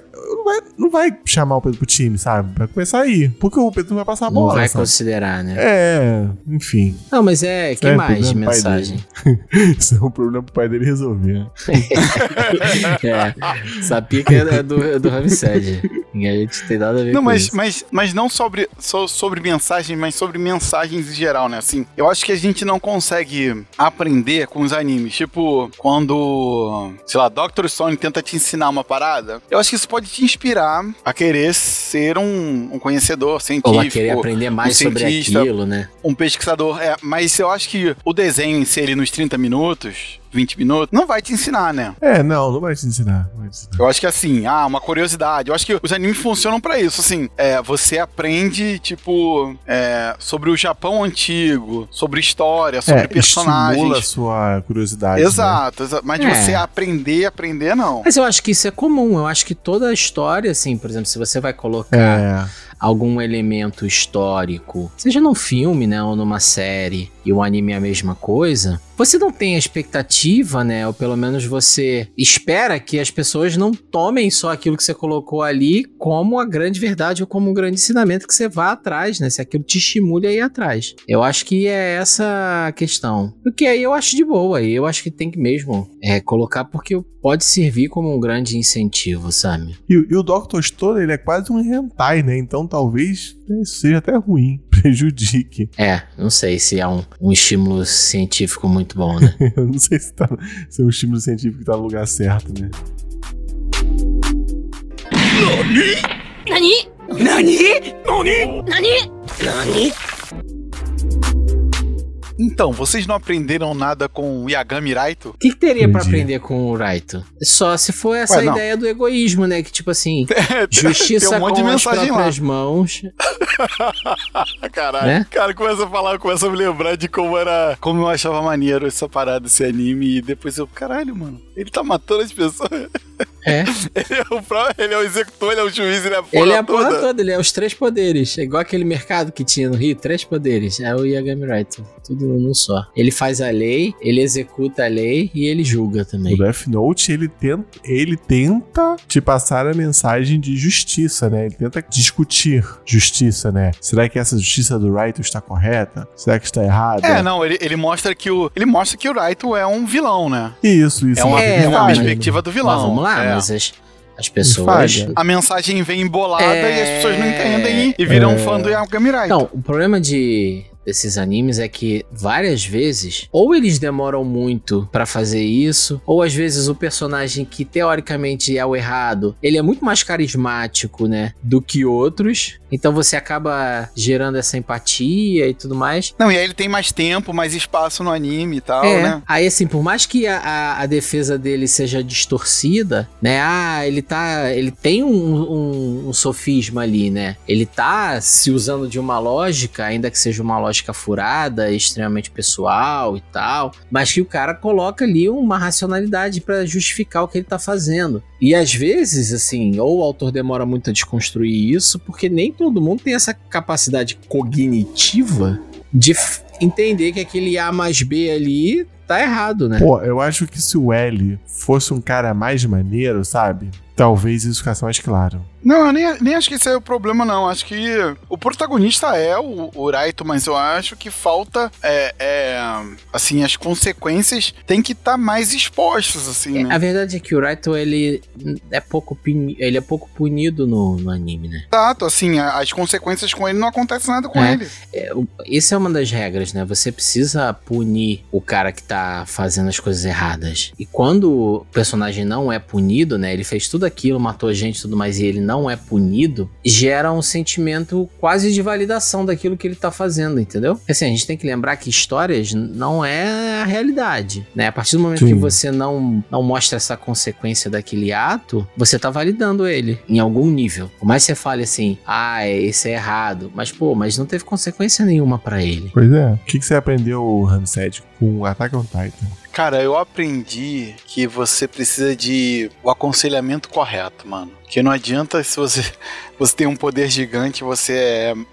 não vai, não vai chamar o Pedro pro time, sabe? Pra começar aí. Porque o Pedro não vai passar a Não bola. vai sabe? considerar, né? É, enfim. Não, mas é. Que É, mais de mensagem? [laughs] Isso é um problema pro pai dele resolver. [laughs] é. Essa pica é do, é do Ramsed. [laughs] A gente tem nada a ver Não, com mas, isso. mas, mas não sobre, só sobre mensagem, mas sobre mensagens em geral, né? Assim, eu acho que a gente não consegue aprender com os animes. Tipo, quando, sei lá, Dr. Stone tenta te ensinar uma parada, eu acho que isso pode te inspirar a querer ser um, um conhecedor científico. Ou a querer aprender mais um sobre aquilo, né? um pesquisador. É, mas eu acho que o desenho em si, ele nos 30 minutos, 20 minutos, não vai te ensinar, né? É, não, não vai te ensinar. Vai te ensinar. Eu acho que assim, ah, uma curiosidade. Eu acho que os animes funcionam pra isso. Assim, é, você aprende, tipo, é, sobre o Japão antigo, sobre história, sobre é, estimula a personagens. sua curiosidade. né? Exato, exa- mas de É. você aprender, aprender, não. Mas eu acho que isso é comum. Eu acho que toda a história, assim, por exemplo, se você vai colocar É. algum elemento histórico, seja num filme, né, ou numa série, e o anime é a mesma coisa, você não tem a expectativa, né, ou pelo menos você espera que as pessoas não tomem só aquilo que você colocou ali como a grande verdade ou como um grande ensinamento que você vá atrás, né, se aquilo te estimule a ir atrás. Eu acho que é essa a questão. O que aí eu acho de boa, eu acho que tem que mesmo é, colocar porque pode servir como um grande incentivo, sabe? E, e o Dr. Stone, ele é quase um hentai, né? Então talvez seja até ruim, [laughs] prejudique. É, não sei se é um, um estímulo científico muito bom, né? [laughs] Eu não sei se, tá, se é um estímulo científico que tá no lugar certo, né? Então, vocês não aprenderam nada com o Yagami Raito? O que, que teria pra Entendi. aprender com o Raito? Só se for essa Ué, ideia do egoísmo, né? Que tipo assim, justiça [laughs] Tem um com as mensagem lá. próprias mãos. [laughs] Caralho. Né? Cara, começa a falar, começa a me lembrar de como era. Como eu achava maneiro essa parada, esse anime. E depois eu, caralho, mano. Ele tá matando as pessoas. [laughs] É. [laughs] Ele é o, pró- ele é o executor, ele é o juiz, ele é a porra ele é a toda. porra toda, ele é os três poderes. É igual aquele mercado que tinha no Rio, três poderes. É o Yagami Raito. Tudo num só. Ele faz a lei, ele executa a lei e ele julga também. O Death Note, ele tenta, ele tenta te passar a mensagem de justiça, né? Ele tenta discutir justiça, né? Será que essa justiça do Raito está correta? Será que está errada? É, não, ele, ele mostra que o. Ele mostra que o Raito é um vilão, né? Isso, isso. É uma, É, é uma perspectiva do vilão. Mas vamos lá, é. Mas as, as pessoas. Falha. A mensagem vem embolada É. e as pessoas não entendem e, viram É. um fã do Yagami Raito. Não, o problema de desses animes é que várias vezes ou eles demoram muito pra fazer isso, ou às vezes o personagem que teoricamente é o errado, ele é muito mais carismático, né, do que outros. Então você acaba gerando essa empatia e tudo mais. Não, e aí ele tem mais tempo, mais espaço no anime e tal, é, né? aí assim, por mais que a, a, a defesa dele seja distorcida, né? Ah, ele tá. Ele tem um, um, um sofisma ali, né? Ele tá se usando de uma lógica, ainda que seja uma lógica furada, extremamente pessoal e tal, mas que o cara coloca ali uma racionalidade pra justificar o que ele tá fazendo. E às vezes, assim, ou o autor demora muito a desconstruir isso, porque nem todo mundo tem essa capacidade cognitiva de entender que aquele A mais B ali tá errado, né? Pô, eu acho que se o L fosse um cara mais maneiro, sabe? Talvez isso ficasse mais claro. Não, eu nem, nem acho que esse é o problema, não. Acho que o protagonista é o, o Raito, mas eu acho que falta, é, é, assim, as consequências têm que estar mais expostas, assim, É, né? A verdade é que o Raito, ele é pouco, ele é pouco punido no, no anime, né? Exato, assim, a- as consequências com ele não acontece nada com É. ele. É, o- Essa é uma das regras, né? Você precisa punir o cara que tá fazendo as coisas erradas. E quando o personagem não é punido, né? Ele fez tudo aquilo, matou gente e tudo mais, e ele não é punido, gera um sentimento quase de validação daquilo que ele tá fazendo, entendeu? Assim, a gente tem que lembrar que histórias não é a realidade, né? A partir do momento Sim. que você não, não mostra essa consequência daquele ato, você tá validando ele em algum nível. Por mais que você fale assim, ah, esse é errado, mas pô, mas não teve consequência nenhuma pra ele. Pois é. O que, que você aprendeu, Ramsed, com Attack on Cara, eu aprendi que você precisa de o aconselhamento correto, mano. Porque não adianta se você, [laughs] você tem um poder gigante, você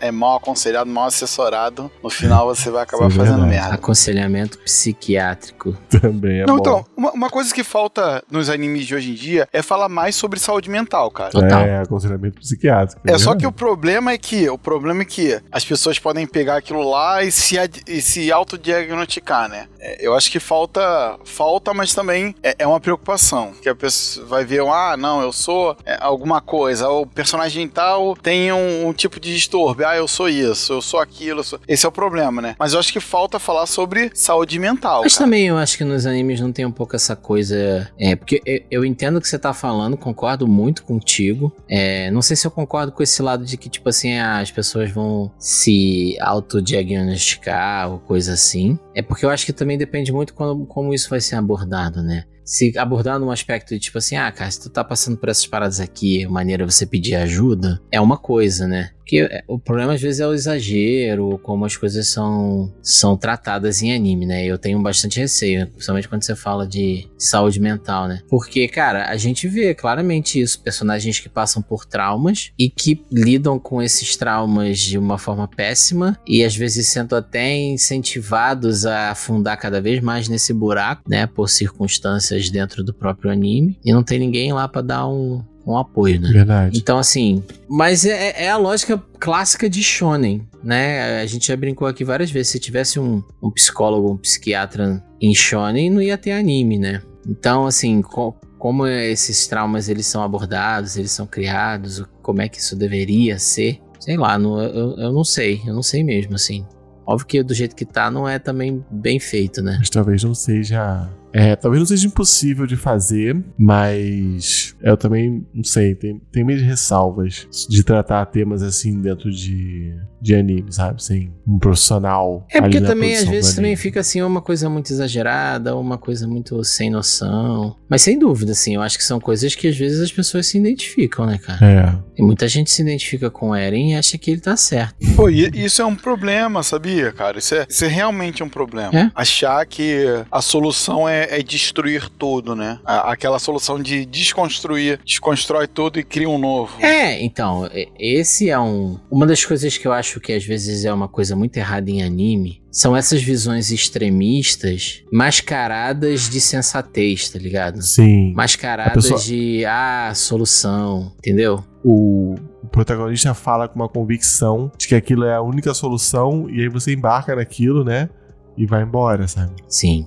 é, é mal aconselhado, mal assessorado, no final você vai acabar Isso é fazendo verdade. merda. Aconselhamento psiquiátrico. [laughs] Também é não, bom. então, uma, uma coisa que falta nos animes de hoje em dia é falar mais sobre saúde mental, cara. Total. É, aconselhamento psiquiátrico. É só verdade. que o problema é que o problema é que as pessoas podem pegar aquilo lá e se, e se autodiagnosticar, né? É, eu acho que falta, falta, mas também é, é uma preocupação. Que a pessoa vai ver, ah, não, eu sou é, alguma coisa, o personagem tal tem um, um tipo de distúrbio, ah, eu sou isso, eu sou aquilo, eu sou... esse é o problema, né? Mas eu acho que falta falar sobre saúde mental. Mas cara. também eu acho que nos animes não tem um pouco essa coisa. É, porque eu, eu entendo o que você tá falando, concordo muito contigo. É, não sei se eu concordo com esse lado de que, tipo assim, ah, as pessoas vão se autodiagnosticar ou coisa assim. É porque eu acho que também depende muito como, como isso vai ser abordado, né? Se abordar num aspecto de tipo assim, ah, cara, se tu tá passando por essas paradas aqui, maneira você pedir ajuda, é uma coisa, né? Porque é, o problema às vezes é o exagero, como as coisas são, são tratadas em anime, né? Eu tenho bastante receio, principalmente quando você fala de saúde mental, né? Porque, cara, a gente vê claramente isso, personagens que passam por traumas e que lidam com esses traumas de uma forma péssima e às vezes sendo até incentivados a afundar cada vez mais nesse buraco, né? Por circunstâncias dentro do próprio anime e não tem ninguém lá pra dar um, um apoio, né? Verdade. Então, assim, mas é, é a lógica clássica de shonen, né? A gente já brincou aqui várias vezes. Se tivesse um, um psicólogo, um psiquiatra em shonen, não ia ter anime, né? Então, assim, co- como esses traumas eles são abordados, eles são criados, como é que isso deveria ser? Sei lá, não- eu, eu não sei, eu não sei mesmo, assim. Óbvio que do jeito que tá, não é também bem feito, né? Mas talvez não seja. É, talvez não seja impossível de fazer, mas eu também não sei, tem, tem minhas ressalvas de tratar temas assim dentro de, de anime, sabe? Sem um profissional. É porque ali na também às vezes também fica assim uma coisa muito exagerada, uma coisa muito sem noção. Mas sem dúvida, assim, eu acho que são coisas que às vezes as pessoas se identificam, né, cara? É, E muita gente se identifica com o Eren e acha que ele tá certo. Pô, e isso é um problema, sabia, cara? Isso é, isso é realmente um problema. É? Achar que a solução é, é destruir tudo, né? A- aquela solução de desconstruir, desconstrói tudo e cria um novo. É, então, esse é um. Uma das coisas que eu acho que às vezes é uma coisa muito errada em anime são essas visões extremistas mascaradas de sensatez, tá ligado? sim. Mascaradas pessoa- de, ah, solução, entendeu? O, o protagonista fala com uma convicção de que aquilo é a única solução, e aí você embarca naquilo, né? E vai embora, sabe? Sim.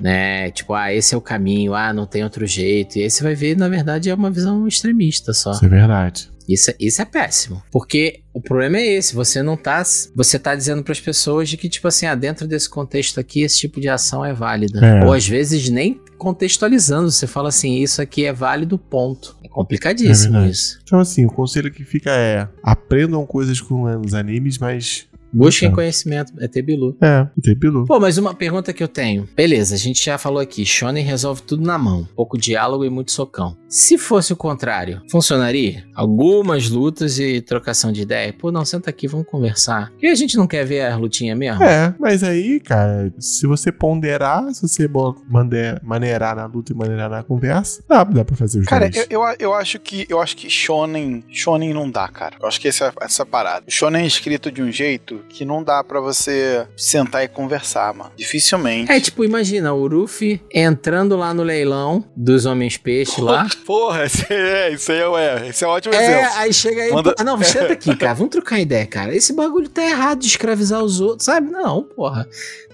Né? Tipo, ah, esse é o caminho, ah, não tem outro jeito. E aí você vai ver, na verdade, é uma visão extremista só. Isso é verdade. Isso, é- isso é péssimo. Porque o problema é esse, você não tá. Você tá dizendo pras pessoas de que, tipo assim, ah, dentro desse contexto aqui, esse tipo de ação é válida. É. Ou às vezes nem contextualizando, você fala assim, isso aqui é válido, ponto. É complicadíssimo É isso. Então, assim, o conselho que fica é: aprendam coisas com os animes, mas. Busquem Então. conhecimento, é ter bilu. É, tem pilu. Pô, mas uma pergunta que eu tenho. Beleza, a gente já falou aqui, Shonen resolve tudo na mão. Pouco diálogo e muito socão. Se fosse o contrário, funcionaria? Algumas lutas e trocação de ideia? Pô, não, senta aqui, vamos conversar. E a gente não quer ver a lutinha mesmo? É, mas aí, cara, se você ponderar, se você bo- mande- maneirar na luta e maneirar na conversa, dá, dá pra fazer os Cara, dois. eu, eu, eu acho que eu acho que shonen, shonen não dá, cara. Eu acho que essa essa parada. O shonen é escrito de um jeito que não dá pra você sentar e conversar, mano. Dificilmente. É tipo, imagina, o Ruffy entrando lá no leilão dos homens peixe lá. [laughs] Porra, esse é, isso aí é, esse é um ótimo É, exemplo. aí chega aí. Manda- pô, Não, senta [laughs] aqui, cara. Vamos trocar ideia, cara. Esse bagulho tá errado de escravizar os outros, sabe? Não, porra.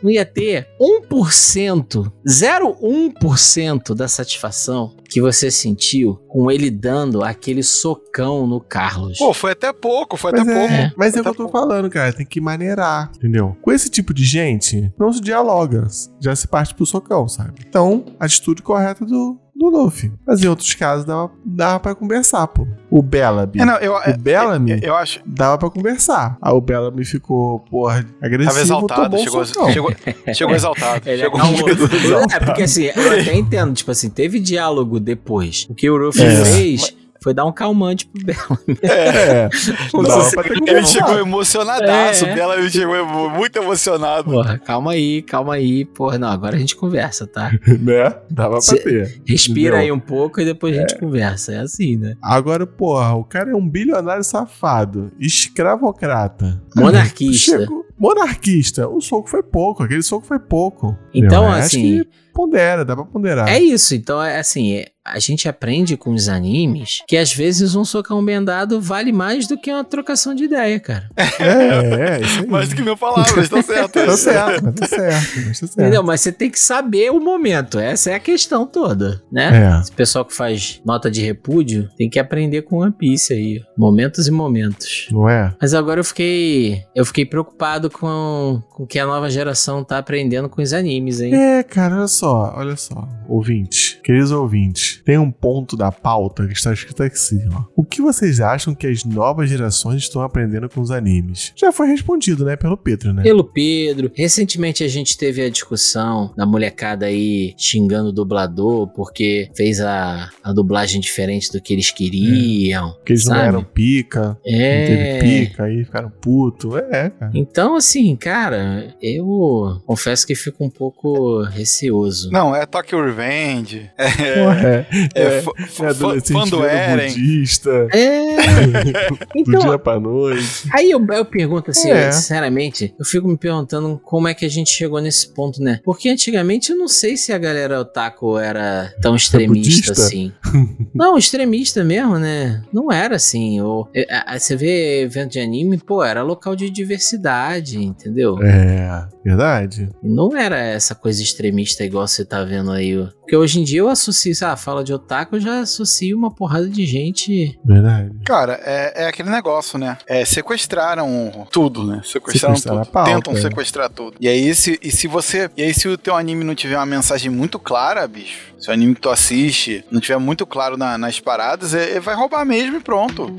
Não ia ter 1%, 0,1% da satisfação que você sentiu com ele dando aquele socão no Carlos. Pô, foi até pouco, foi Mas até é, pouco. mas é o que eu tô pouco. falando, cara. Tem que maneirar, entendeu? Com esse tipo de gente, não se dialoga. Já se parte pro socão, sabe? Então, atitude correta do, do Luffy. Mas em outros casos, dava, dava pra conversar, pô. O Bellamy. É, não, eu, o Bellamy eu, eu acho. dava pra conversar. Aí o Bellamy ficou, porra, agressivo, Tava exaltado, tomou chegou, socão. chegou, chegou exaltado. Ele chegou acalmou. muito exaltado. É, porque assim, eu até entendo, tipo assim, teve diálogo depois. O que o Ruffy É. fez foi dar um calmante pro Belo. É. [laughs] Ele chegou emocionadaço, É. Bela ele chegou muito emocionado. Porra, calma aí, calma aí. Porra, não, agora a gente conversa, tá? [laughs] né? Dava pra ter. Respira Entendeu? aí um pouco e depois a gente conversa. É assim, né? Agora, porra, o cara é um bilionário safado, escravocrata. Monarquista. Chegou- Monarquista. O soco foi pouco, aquele soco foi pouco. Então, assim- que pondera, dá pra ponderar. É isso, então é assim, é- a gente aprende com os animes que às vezes um socão bem dado vale mais do que uma trocação de ideia, cara. É, é, isso aí. Mais do que mil palavras, tá certo. Tá certo, mas tá certo, mas tá certo. Entendeu? Mas você tem que saber o momento, essa é a questão toda, né? É. Esse pessoal que faz nota de repúdio tem que aprender com One Piece aí, momentos e momentos. Não é? Mas agora eu fiquei, eu fiquei preocupado com com o que a nova geração tá aprendendo com os animes, hein? É, cara, olha só, olha só. Ouvinte, queridos ouvintes, tem um ponto da pauta que está escrito assim, ó. O que vocês acham que as novas gerações estão aprendendo com os animes? Já foi respondido, né, pelo Pedro, né? Pelo Pedro. Recentemente a gente teve a discussão da molecada aí xingando o dublador porque fez a, a dublagem diferente do que eles queriam. Porque eles não sabe? eram pica, não É. teve pica, aí ficaram puto. É, cara. Então, assim, cara, eu confesso que fico um pouco receoso. Não, é Tokyo Revenge. É, é, é, é, fã- é fã- fã do Eren. budista, É. [laughs] do Então, dia pra noite. Aí eu, eu pergunto assim, É. sinceramente, eu fico me perguntando como é que a gente chegou nesse ponto, né? Porque antigamente eu não sei se a galera otaku era tão extremista budista? assim. [laughs] não, extremista mesmo, né? Não era assim. Ou, é, é, você vê evento de anime, pô, era local de diversidade, entendeu? É, verdade. Não era essa coisa extremista igual você tá vendo aí. ó. Porque hoje em dia eu associo, ah, fala de otaku, eu já associo uma porrada de gente. Verdade. Cara, é, é aquele negócio, né? É, sequestraram tudo, né? Sequestraram, Sequestraram tudo. pauta, Tentam é. sequestrar tudo. E aí, se, e se você. E aí, se o teu anime não tiver uma mensagem muito clara, bicho, se o anime que tu assiste não tiver muito claro na- nas paradas, é, é- vai roubar mesmo e pronto.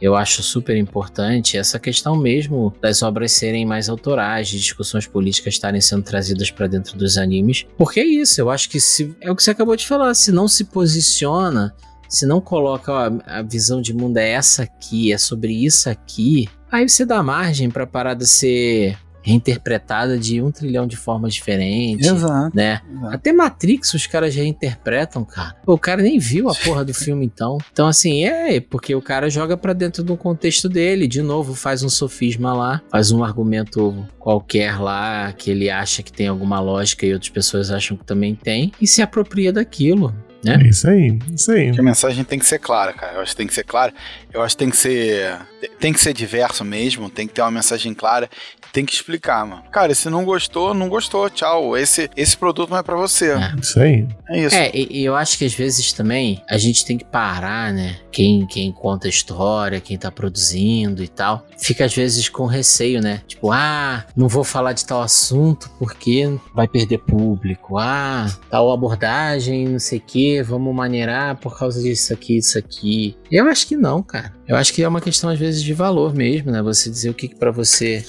Eu acho super importante essa questão mesmo das obras serem mais autorais, de discussões políticas estarem sendo trazidas para dentro dos animes. Porque é isso, eu acho que se é o que você acabou de falar, se não se posiciona, se não coloca ó, a visão de mundo é essa aqui, é sobre isso aqui, aí você dá margem para parada ser reinterpretada de um trilhão de formas diferentes Exato. né? Até Matrix os caras reinterpretam, cara. Pô, o cara nem viu a porra do filme então. Então assim, é porque o cara joga pra dentro do contexto dele, de novo faz um sofisma lá, faz um argumento qualquer lá que ele acha que tem alguma lógica e outras pessoas acham que também tem e se apropria daquilo. né? É isso aí, isso aí. A mensagem tem que ser clara, cara. Eu acho que tem que ser clara. Eu acho que tem que ser. Tem que ser diverso mesmo. Tem que ter uma mensagem clara. Tem que explicar, mano. Cara, se não gostou, não gostou. Tchau. Esse, esse produto não é pra você. É. Isso aí. É isso. É, e, e eu acho que às vezes também a gente tem que parar, né? Quem, quem conta a história, quem tá produzindo e tal, fica às vezes com receio, né? Tipo, ah, não vou falar de tal assunto porque vai perder público. Ah, tal abordagem, não sei o que, vamos maneirar por causa disso aqui, isso aqui. Eu acho que não, cara. Eu acho que é uma questão às vezes de valor mesmo, né? Você dizer o que, que para você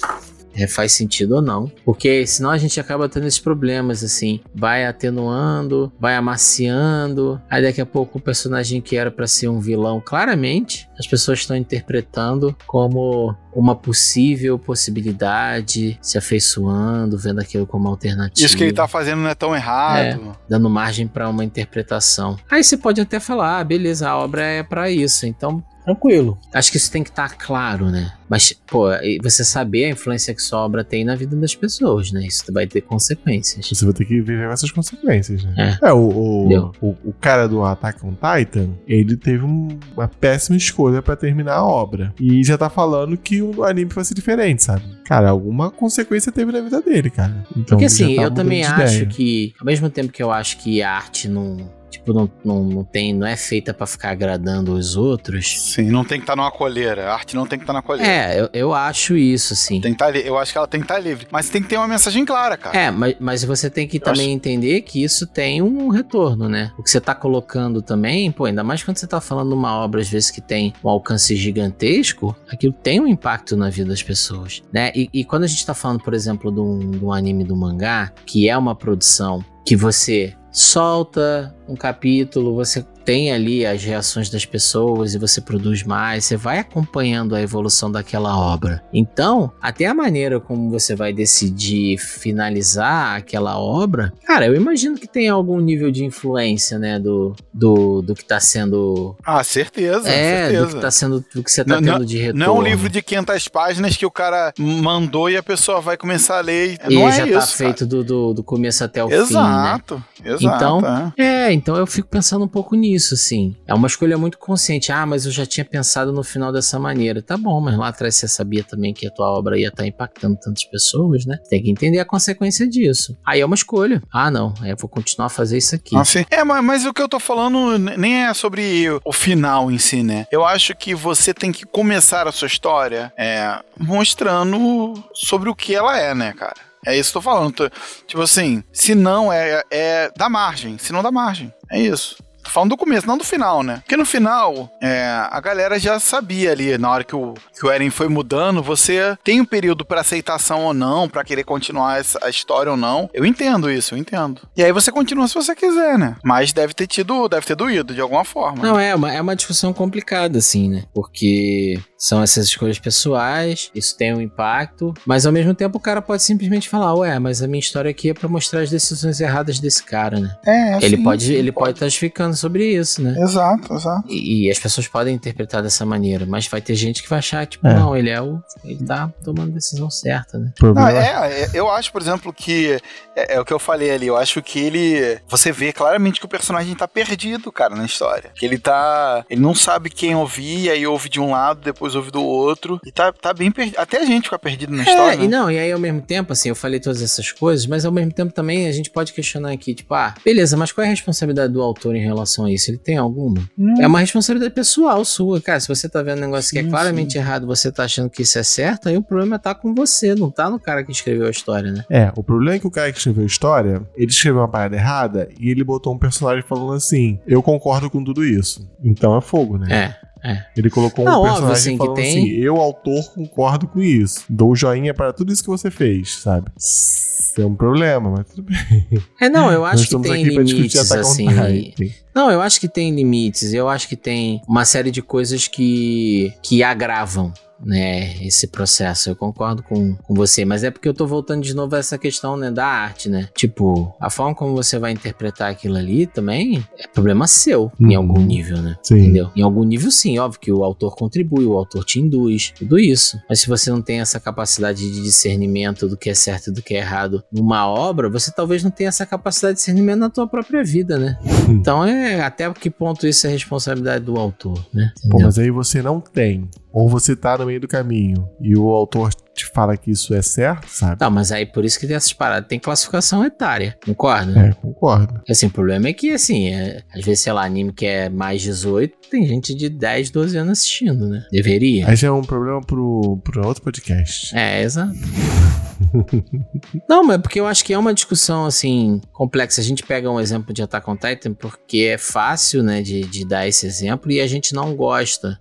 é, faz sentido ou não. Porque senão a gente acaba tendo esses problemas, assim. Vai atenuando, vai amaciando. Aí daqui a pouco o personagem que era pra ser um vilão, claramente, as pessoas estão interpretando como uma possível possibilidade, se afeiçoando, vendo aquilo como alternativa. Isso que ele tá fazendo não é tão errado. Dando margem pra uma interpretação. Aí você pode até falar, ah, beleza, a obra é pra isso, então tranquilo. Acho que isso tem que estar claro, né? Mas, pô, você saber a influência que sua obra tem na vida das pessoas, né? Isso vai ter consequências. Você vai ter que viver com essas consequências, né? É. É, o, o, o, o cara do Attack on Titan, ele teve um- uma péssima escolha pra terminar a obra. E já tá falando que o anime vai ser diferente, sabe? Cara, alguma consequência teve na vida dele, cara. Então, Porque assim, tá eu também acho ideia. que, ao mesmo tempo que eu acho que a arte não tipo, não, não, não tem, não é feita pra ficar agradando os outros. Sim, não tem que estar numa colheira. A arte não tem que estar na colheira. É, eu, eu acho isso, assim. Tem que tá eu acho que ela tem que estar livre. Mas tem que ter uma mensagem clara, cara. É, mas, mas você tem que Eu também acho- entender que isso tem um retorno, né? O que você tá colocando também, pô, ainda mais quando você tá falando de uma obra, às vezes, que tem um alcance gigantesco, aquilo tem um impacto na vida das pessoas, né? E, e quando a gente tá falando, por exemplo, de um, de um anime do mangá, que é uma produção que você solta um capítulo, você tem ali as reações das pessoas e você produz mais, você vai acompanhando a evolução daquela obra. Então, até a maneira como você vai decidir finalizar aquela obra, cara, eu imagino que tem algum nível de influência, né, do, do, do que tá sendo. Ah, certeza, é, certeza. do que tá sendo. Do que você tá Não- tendo de retorno. Não é um livro de 500 páginas que o cara mandou e a pessoa vai começar a ler. E não é já isso, tá feito do, do, do começo até o fim, né? Exato, exato. Então, é. É, então eu fico pensando um pouco nisso, assim. É uma escolha muito consciente. Ah, mas eu já tinha pensado no final dessa maneira. Tá bom, mas lá atrás você sabia também que a tua obra ia estar impactando tantas pessoas, né? Tem que entender a consequência disso. Aí é uma escolha. Ah, não, é, eu vou continuar a fazer isso aqui. Assim, é, mas, mas o que eu tô falando nem é sobre o final em si, né? Eu acho que você tem que começar a sua história é, mostrando sobre o que ela é, né, cara? É isso que eu tô falando. Tipo assim, se não é, é da margem, se não dá margem. É isso. Tô falando do começo, não do final, né? Porque no final, é, a galera já sabia ali, na hora que o, que o Eren foi mudando, você tem um período pra aceitação ou não, pra querer continuar essa, a história ou não. Eu entendo isso, eu entendo. E aí você continua se você quiser, né? Mas deve ter tido, deve ter doído de alguma forma. Não, é uma, é uma discussão complicada, assim, né? Porque são essas escolhas pessoais, isso tem um impacto, mas ao mesmo tempo o cara pode simplesmente falar, ué, mas a minha história aqui é pra mostrar as decisões erradas desse cara, né? É, ele sim, pode, ele pode estar justificando sobre isso, né? Exato, exato. E, e as pessoas podem interpretar dessa maneira, mas vai ter gente que vai achar, tipo, É. não, ele é o. Ele tá tomando a decisão certa, né? O problema Não, é, é, eu acho, por exemplo, que é, é o que eu falei ali. Eu acho que ele. Você vê claramente que o personagem tá perdido, cara, na história. Que ele tá. Ele não sabe quem ouvir, aí ouve de um lado, depois ouve do outro. E tá, tá bem perdido. Até a gente fica perdido na história. É, né? e não, e aí ao mesmo tempo, assim, eu falei todas essas coisas, mas ao mesmo tempo também a gente pode questionar aqui, tipo, ah, beleza, mas qual é a responsabilidade do autor em relação a isso? Ele tem alguma? Hum. É uma responsabilidade pessoal sua, cara. Se você tá vendo um negócio que é Sim, claramente errado, você tá achando que isso é certo, aí o problema tá com você, não tá no cara que escreveu a história, né? É, o problema é que o cara que escreveu a história, ele escreveu uma parada errada e ele botou um personagem falando assim: Eu concordo com tudo isso. Então é fogo, né? É. Ele colocou um Não, óbvio, personagem assim, que falando tem- assim: Eu, autor, concordo com isso. Dou um joinha para tudo isso que você fez, sabe? Isso é um problema, mas tudo bem. É, não, eu acho que tem limites, assim. Não, eu acho que tem limites. Eu acho que tem uma série de coisas que, que agravam. Né, esse processo, eu concordo com, com você, mas é porque eu tô voltando de novo a essa questão, né, da arte, né? Tipo, a forma como você vai interpretar aquilo ali também é problema seu, em Uhum. algum nível, né? Sim. Entendeu? Em algum nível, sim, óbvio que o autor contribui, o autor te induz, tudo isso. Mas se você não tem essa capacidade de discernimento do que é certo e do que é errado numa obra, você talvez não tenha essa capacidade de discernimento na tua própria vida, né? Então é até que ponto isso é responsabilidade do autor, né? Pô, mas aí você não tem. Ou você tá no meio do caminho e o autor te fala que isso é certo, sabe? Não, mas aí por isso que tem essas paradas, tem classificação etária, concorda? É, concordo. Assim, o problema é que, assim, é, às vezes, sei lá, anime que é mais 18, tem gente de 10, 12 anos assistindo, né? Deveria. Aí já é um problema pro, pro outro podcast. É, exato. [laughs] Não, mas porque eu acho que é uma discussão, assim, complexa. A gente pega um exemplo de Attack on Titan porque é fácil, né, de, de dar esse exemplo e a gente não gosta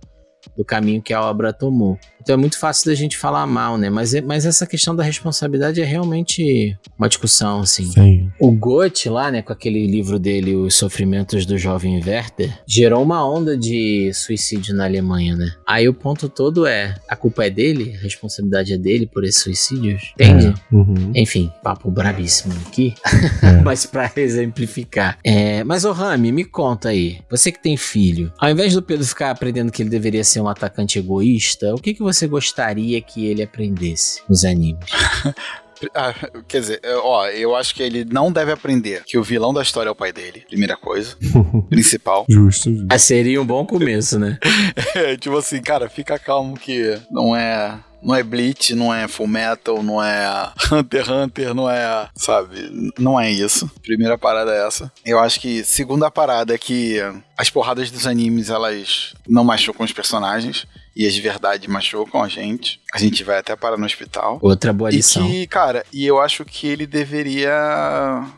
do caminho que a obra tomou. Então é muito fácil da gente falar mal, né? Mas, é- mas essa questão da responsabilidade é realmente uma discussão, assim. Sim. O Goethe lá, né, com aquele livro dele, Os Sofrimentos do Jovem Werther, gerou uma onda de suicídio na Alemanha, né? Aí o ponto todo é, a culpa é dele, a responsabilidade é dele por esses suicídios, entende? Uhum. Enfim, papo brabíssimo aqui, É. [laughs] mas pra exemplificar. É, mas, ô Rami, me conta aí, você que tem filho, ao invés do Pedro ficar aprendendo que ele deveria ser um atacante egoísta, o que, que você gostaria que ele aprendesse nos animes? [laughs] Ah, quer dizer, é, ó, eu acho que ele não deve aprender que o vilão da história é o pai dele, primeira coisa, [laughs] principal. Justo, justo. Ah, seria um bom começo, né? [laughs] É, tipo assim, cara, fica calmo que não é não é Bleach, não é Full Metal, não é Hunter x Hunter, não é, sabe? Não é isso. Primeira parada é essa. Eu acho que segunda parada é que as porradas dos animes, elas não machucam os personagens e as de verdade machucam a gente. A gente vai até parar no hospital. Outra boa E lição. que, cara, e eu acho que ele deveria.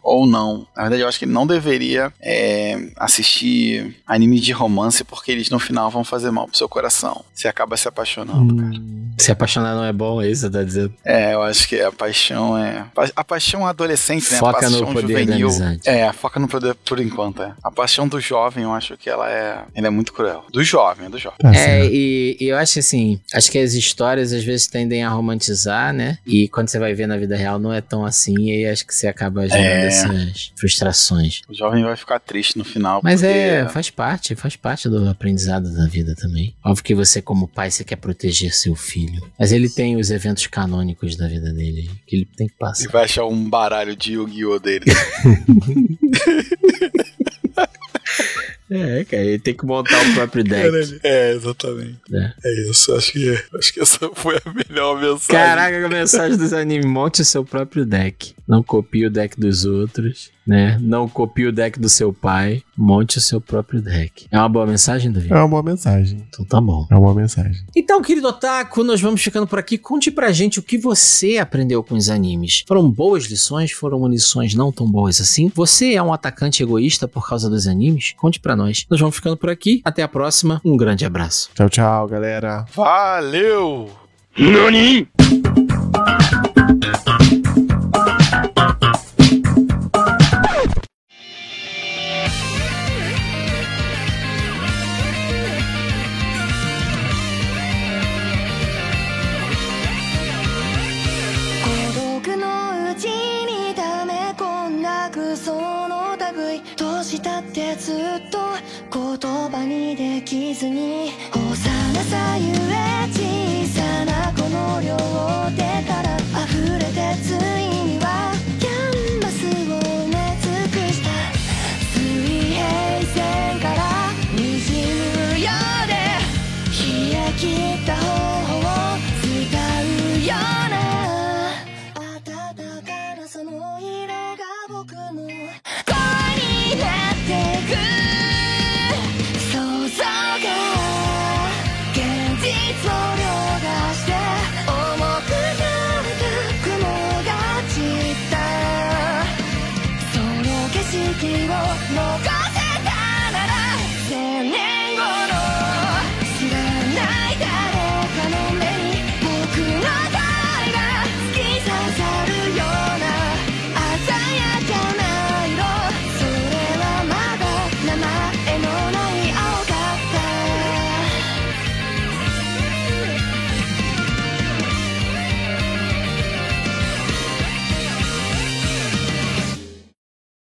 Ou não. Na verdade, eu acho que ele não deveria é, assistir anime de romance, porque eles no final vão fazer mal pro seu coração. Você acaba se apaixonando. Se apaixonar não é bom, é isso que você tá dizendo? É, eu acho que a paixão é. A paixão adolescente, né? Foca a no paixão poder da amizade. É, foca no poder por enquanto, é. A paixão do jovem, eu acho que ela é. Ela é muito cruel. Do jovem, do jovem. Tá É, e, e eu acho assim, acho que as histórias às vezes tendem a romantizar, né? E quando você vai ver na vida real não é tão assim, e aí acho que você acaba gerando É. essas frustrações. O jovem vai ficar triste no final. Mas porque- é, faz parte, faz parte do aprendizado da vida também. Óbvio que você, como pai, você quer proteger seu filho. Mas ele tem os eventos canônicos da vida dele que ele tem que Ele passar. vai achar um baralho de Yu-Gi-Oh! dele. [laughs] É, cara, ele tem que montar o próprio [laughs] deck. É, exatamente. É. É isso, acho que, acho que essa foi a melhor mensagem. Caraca, a mensagem dos animes, monte o seu próprio deck. Não copie o deck dos outros, né? Não copie o deck do seu pai, monte o seu próprio deck. É uma boa mensagem, Davi? É uma boa mensagem. Então tá bom. É uma boa mensagem. Então, querido Otaku, nós vamos ficando por aqui. Conte pra gente o que você aprendeu com os animes. Foram boas lições? Foram lições não tão boas assim? Você é um atacante egoísta por causa dos animes? Conte pra nós. Nós vamos ficando por aqui. Até a próxima. Um grande abraço. Tchau, tchau, galera. Valeu! NANI に。さゆさ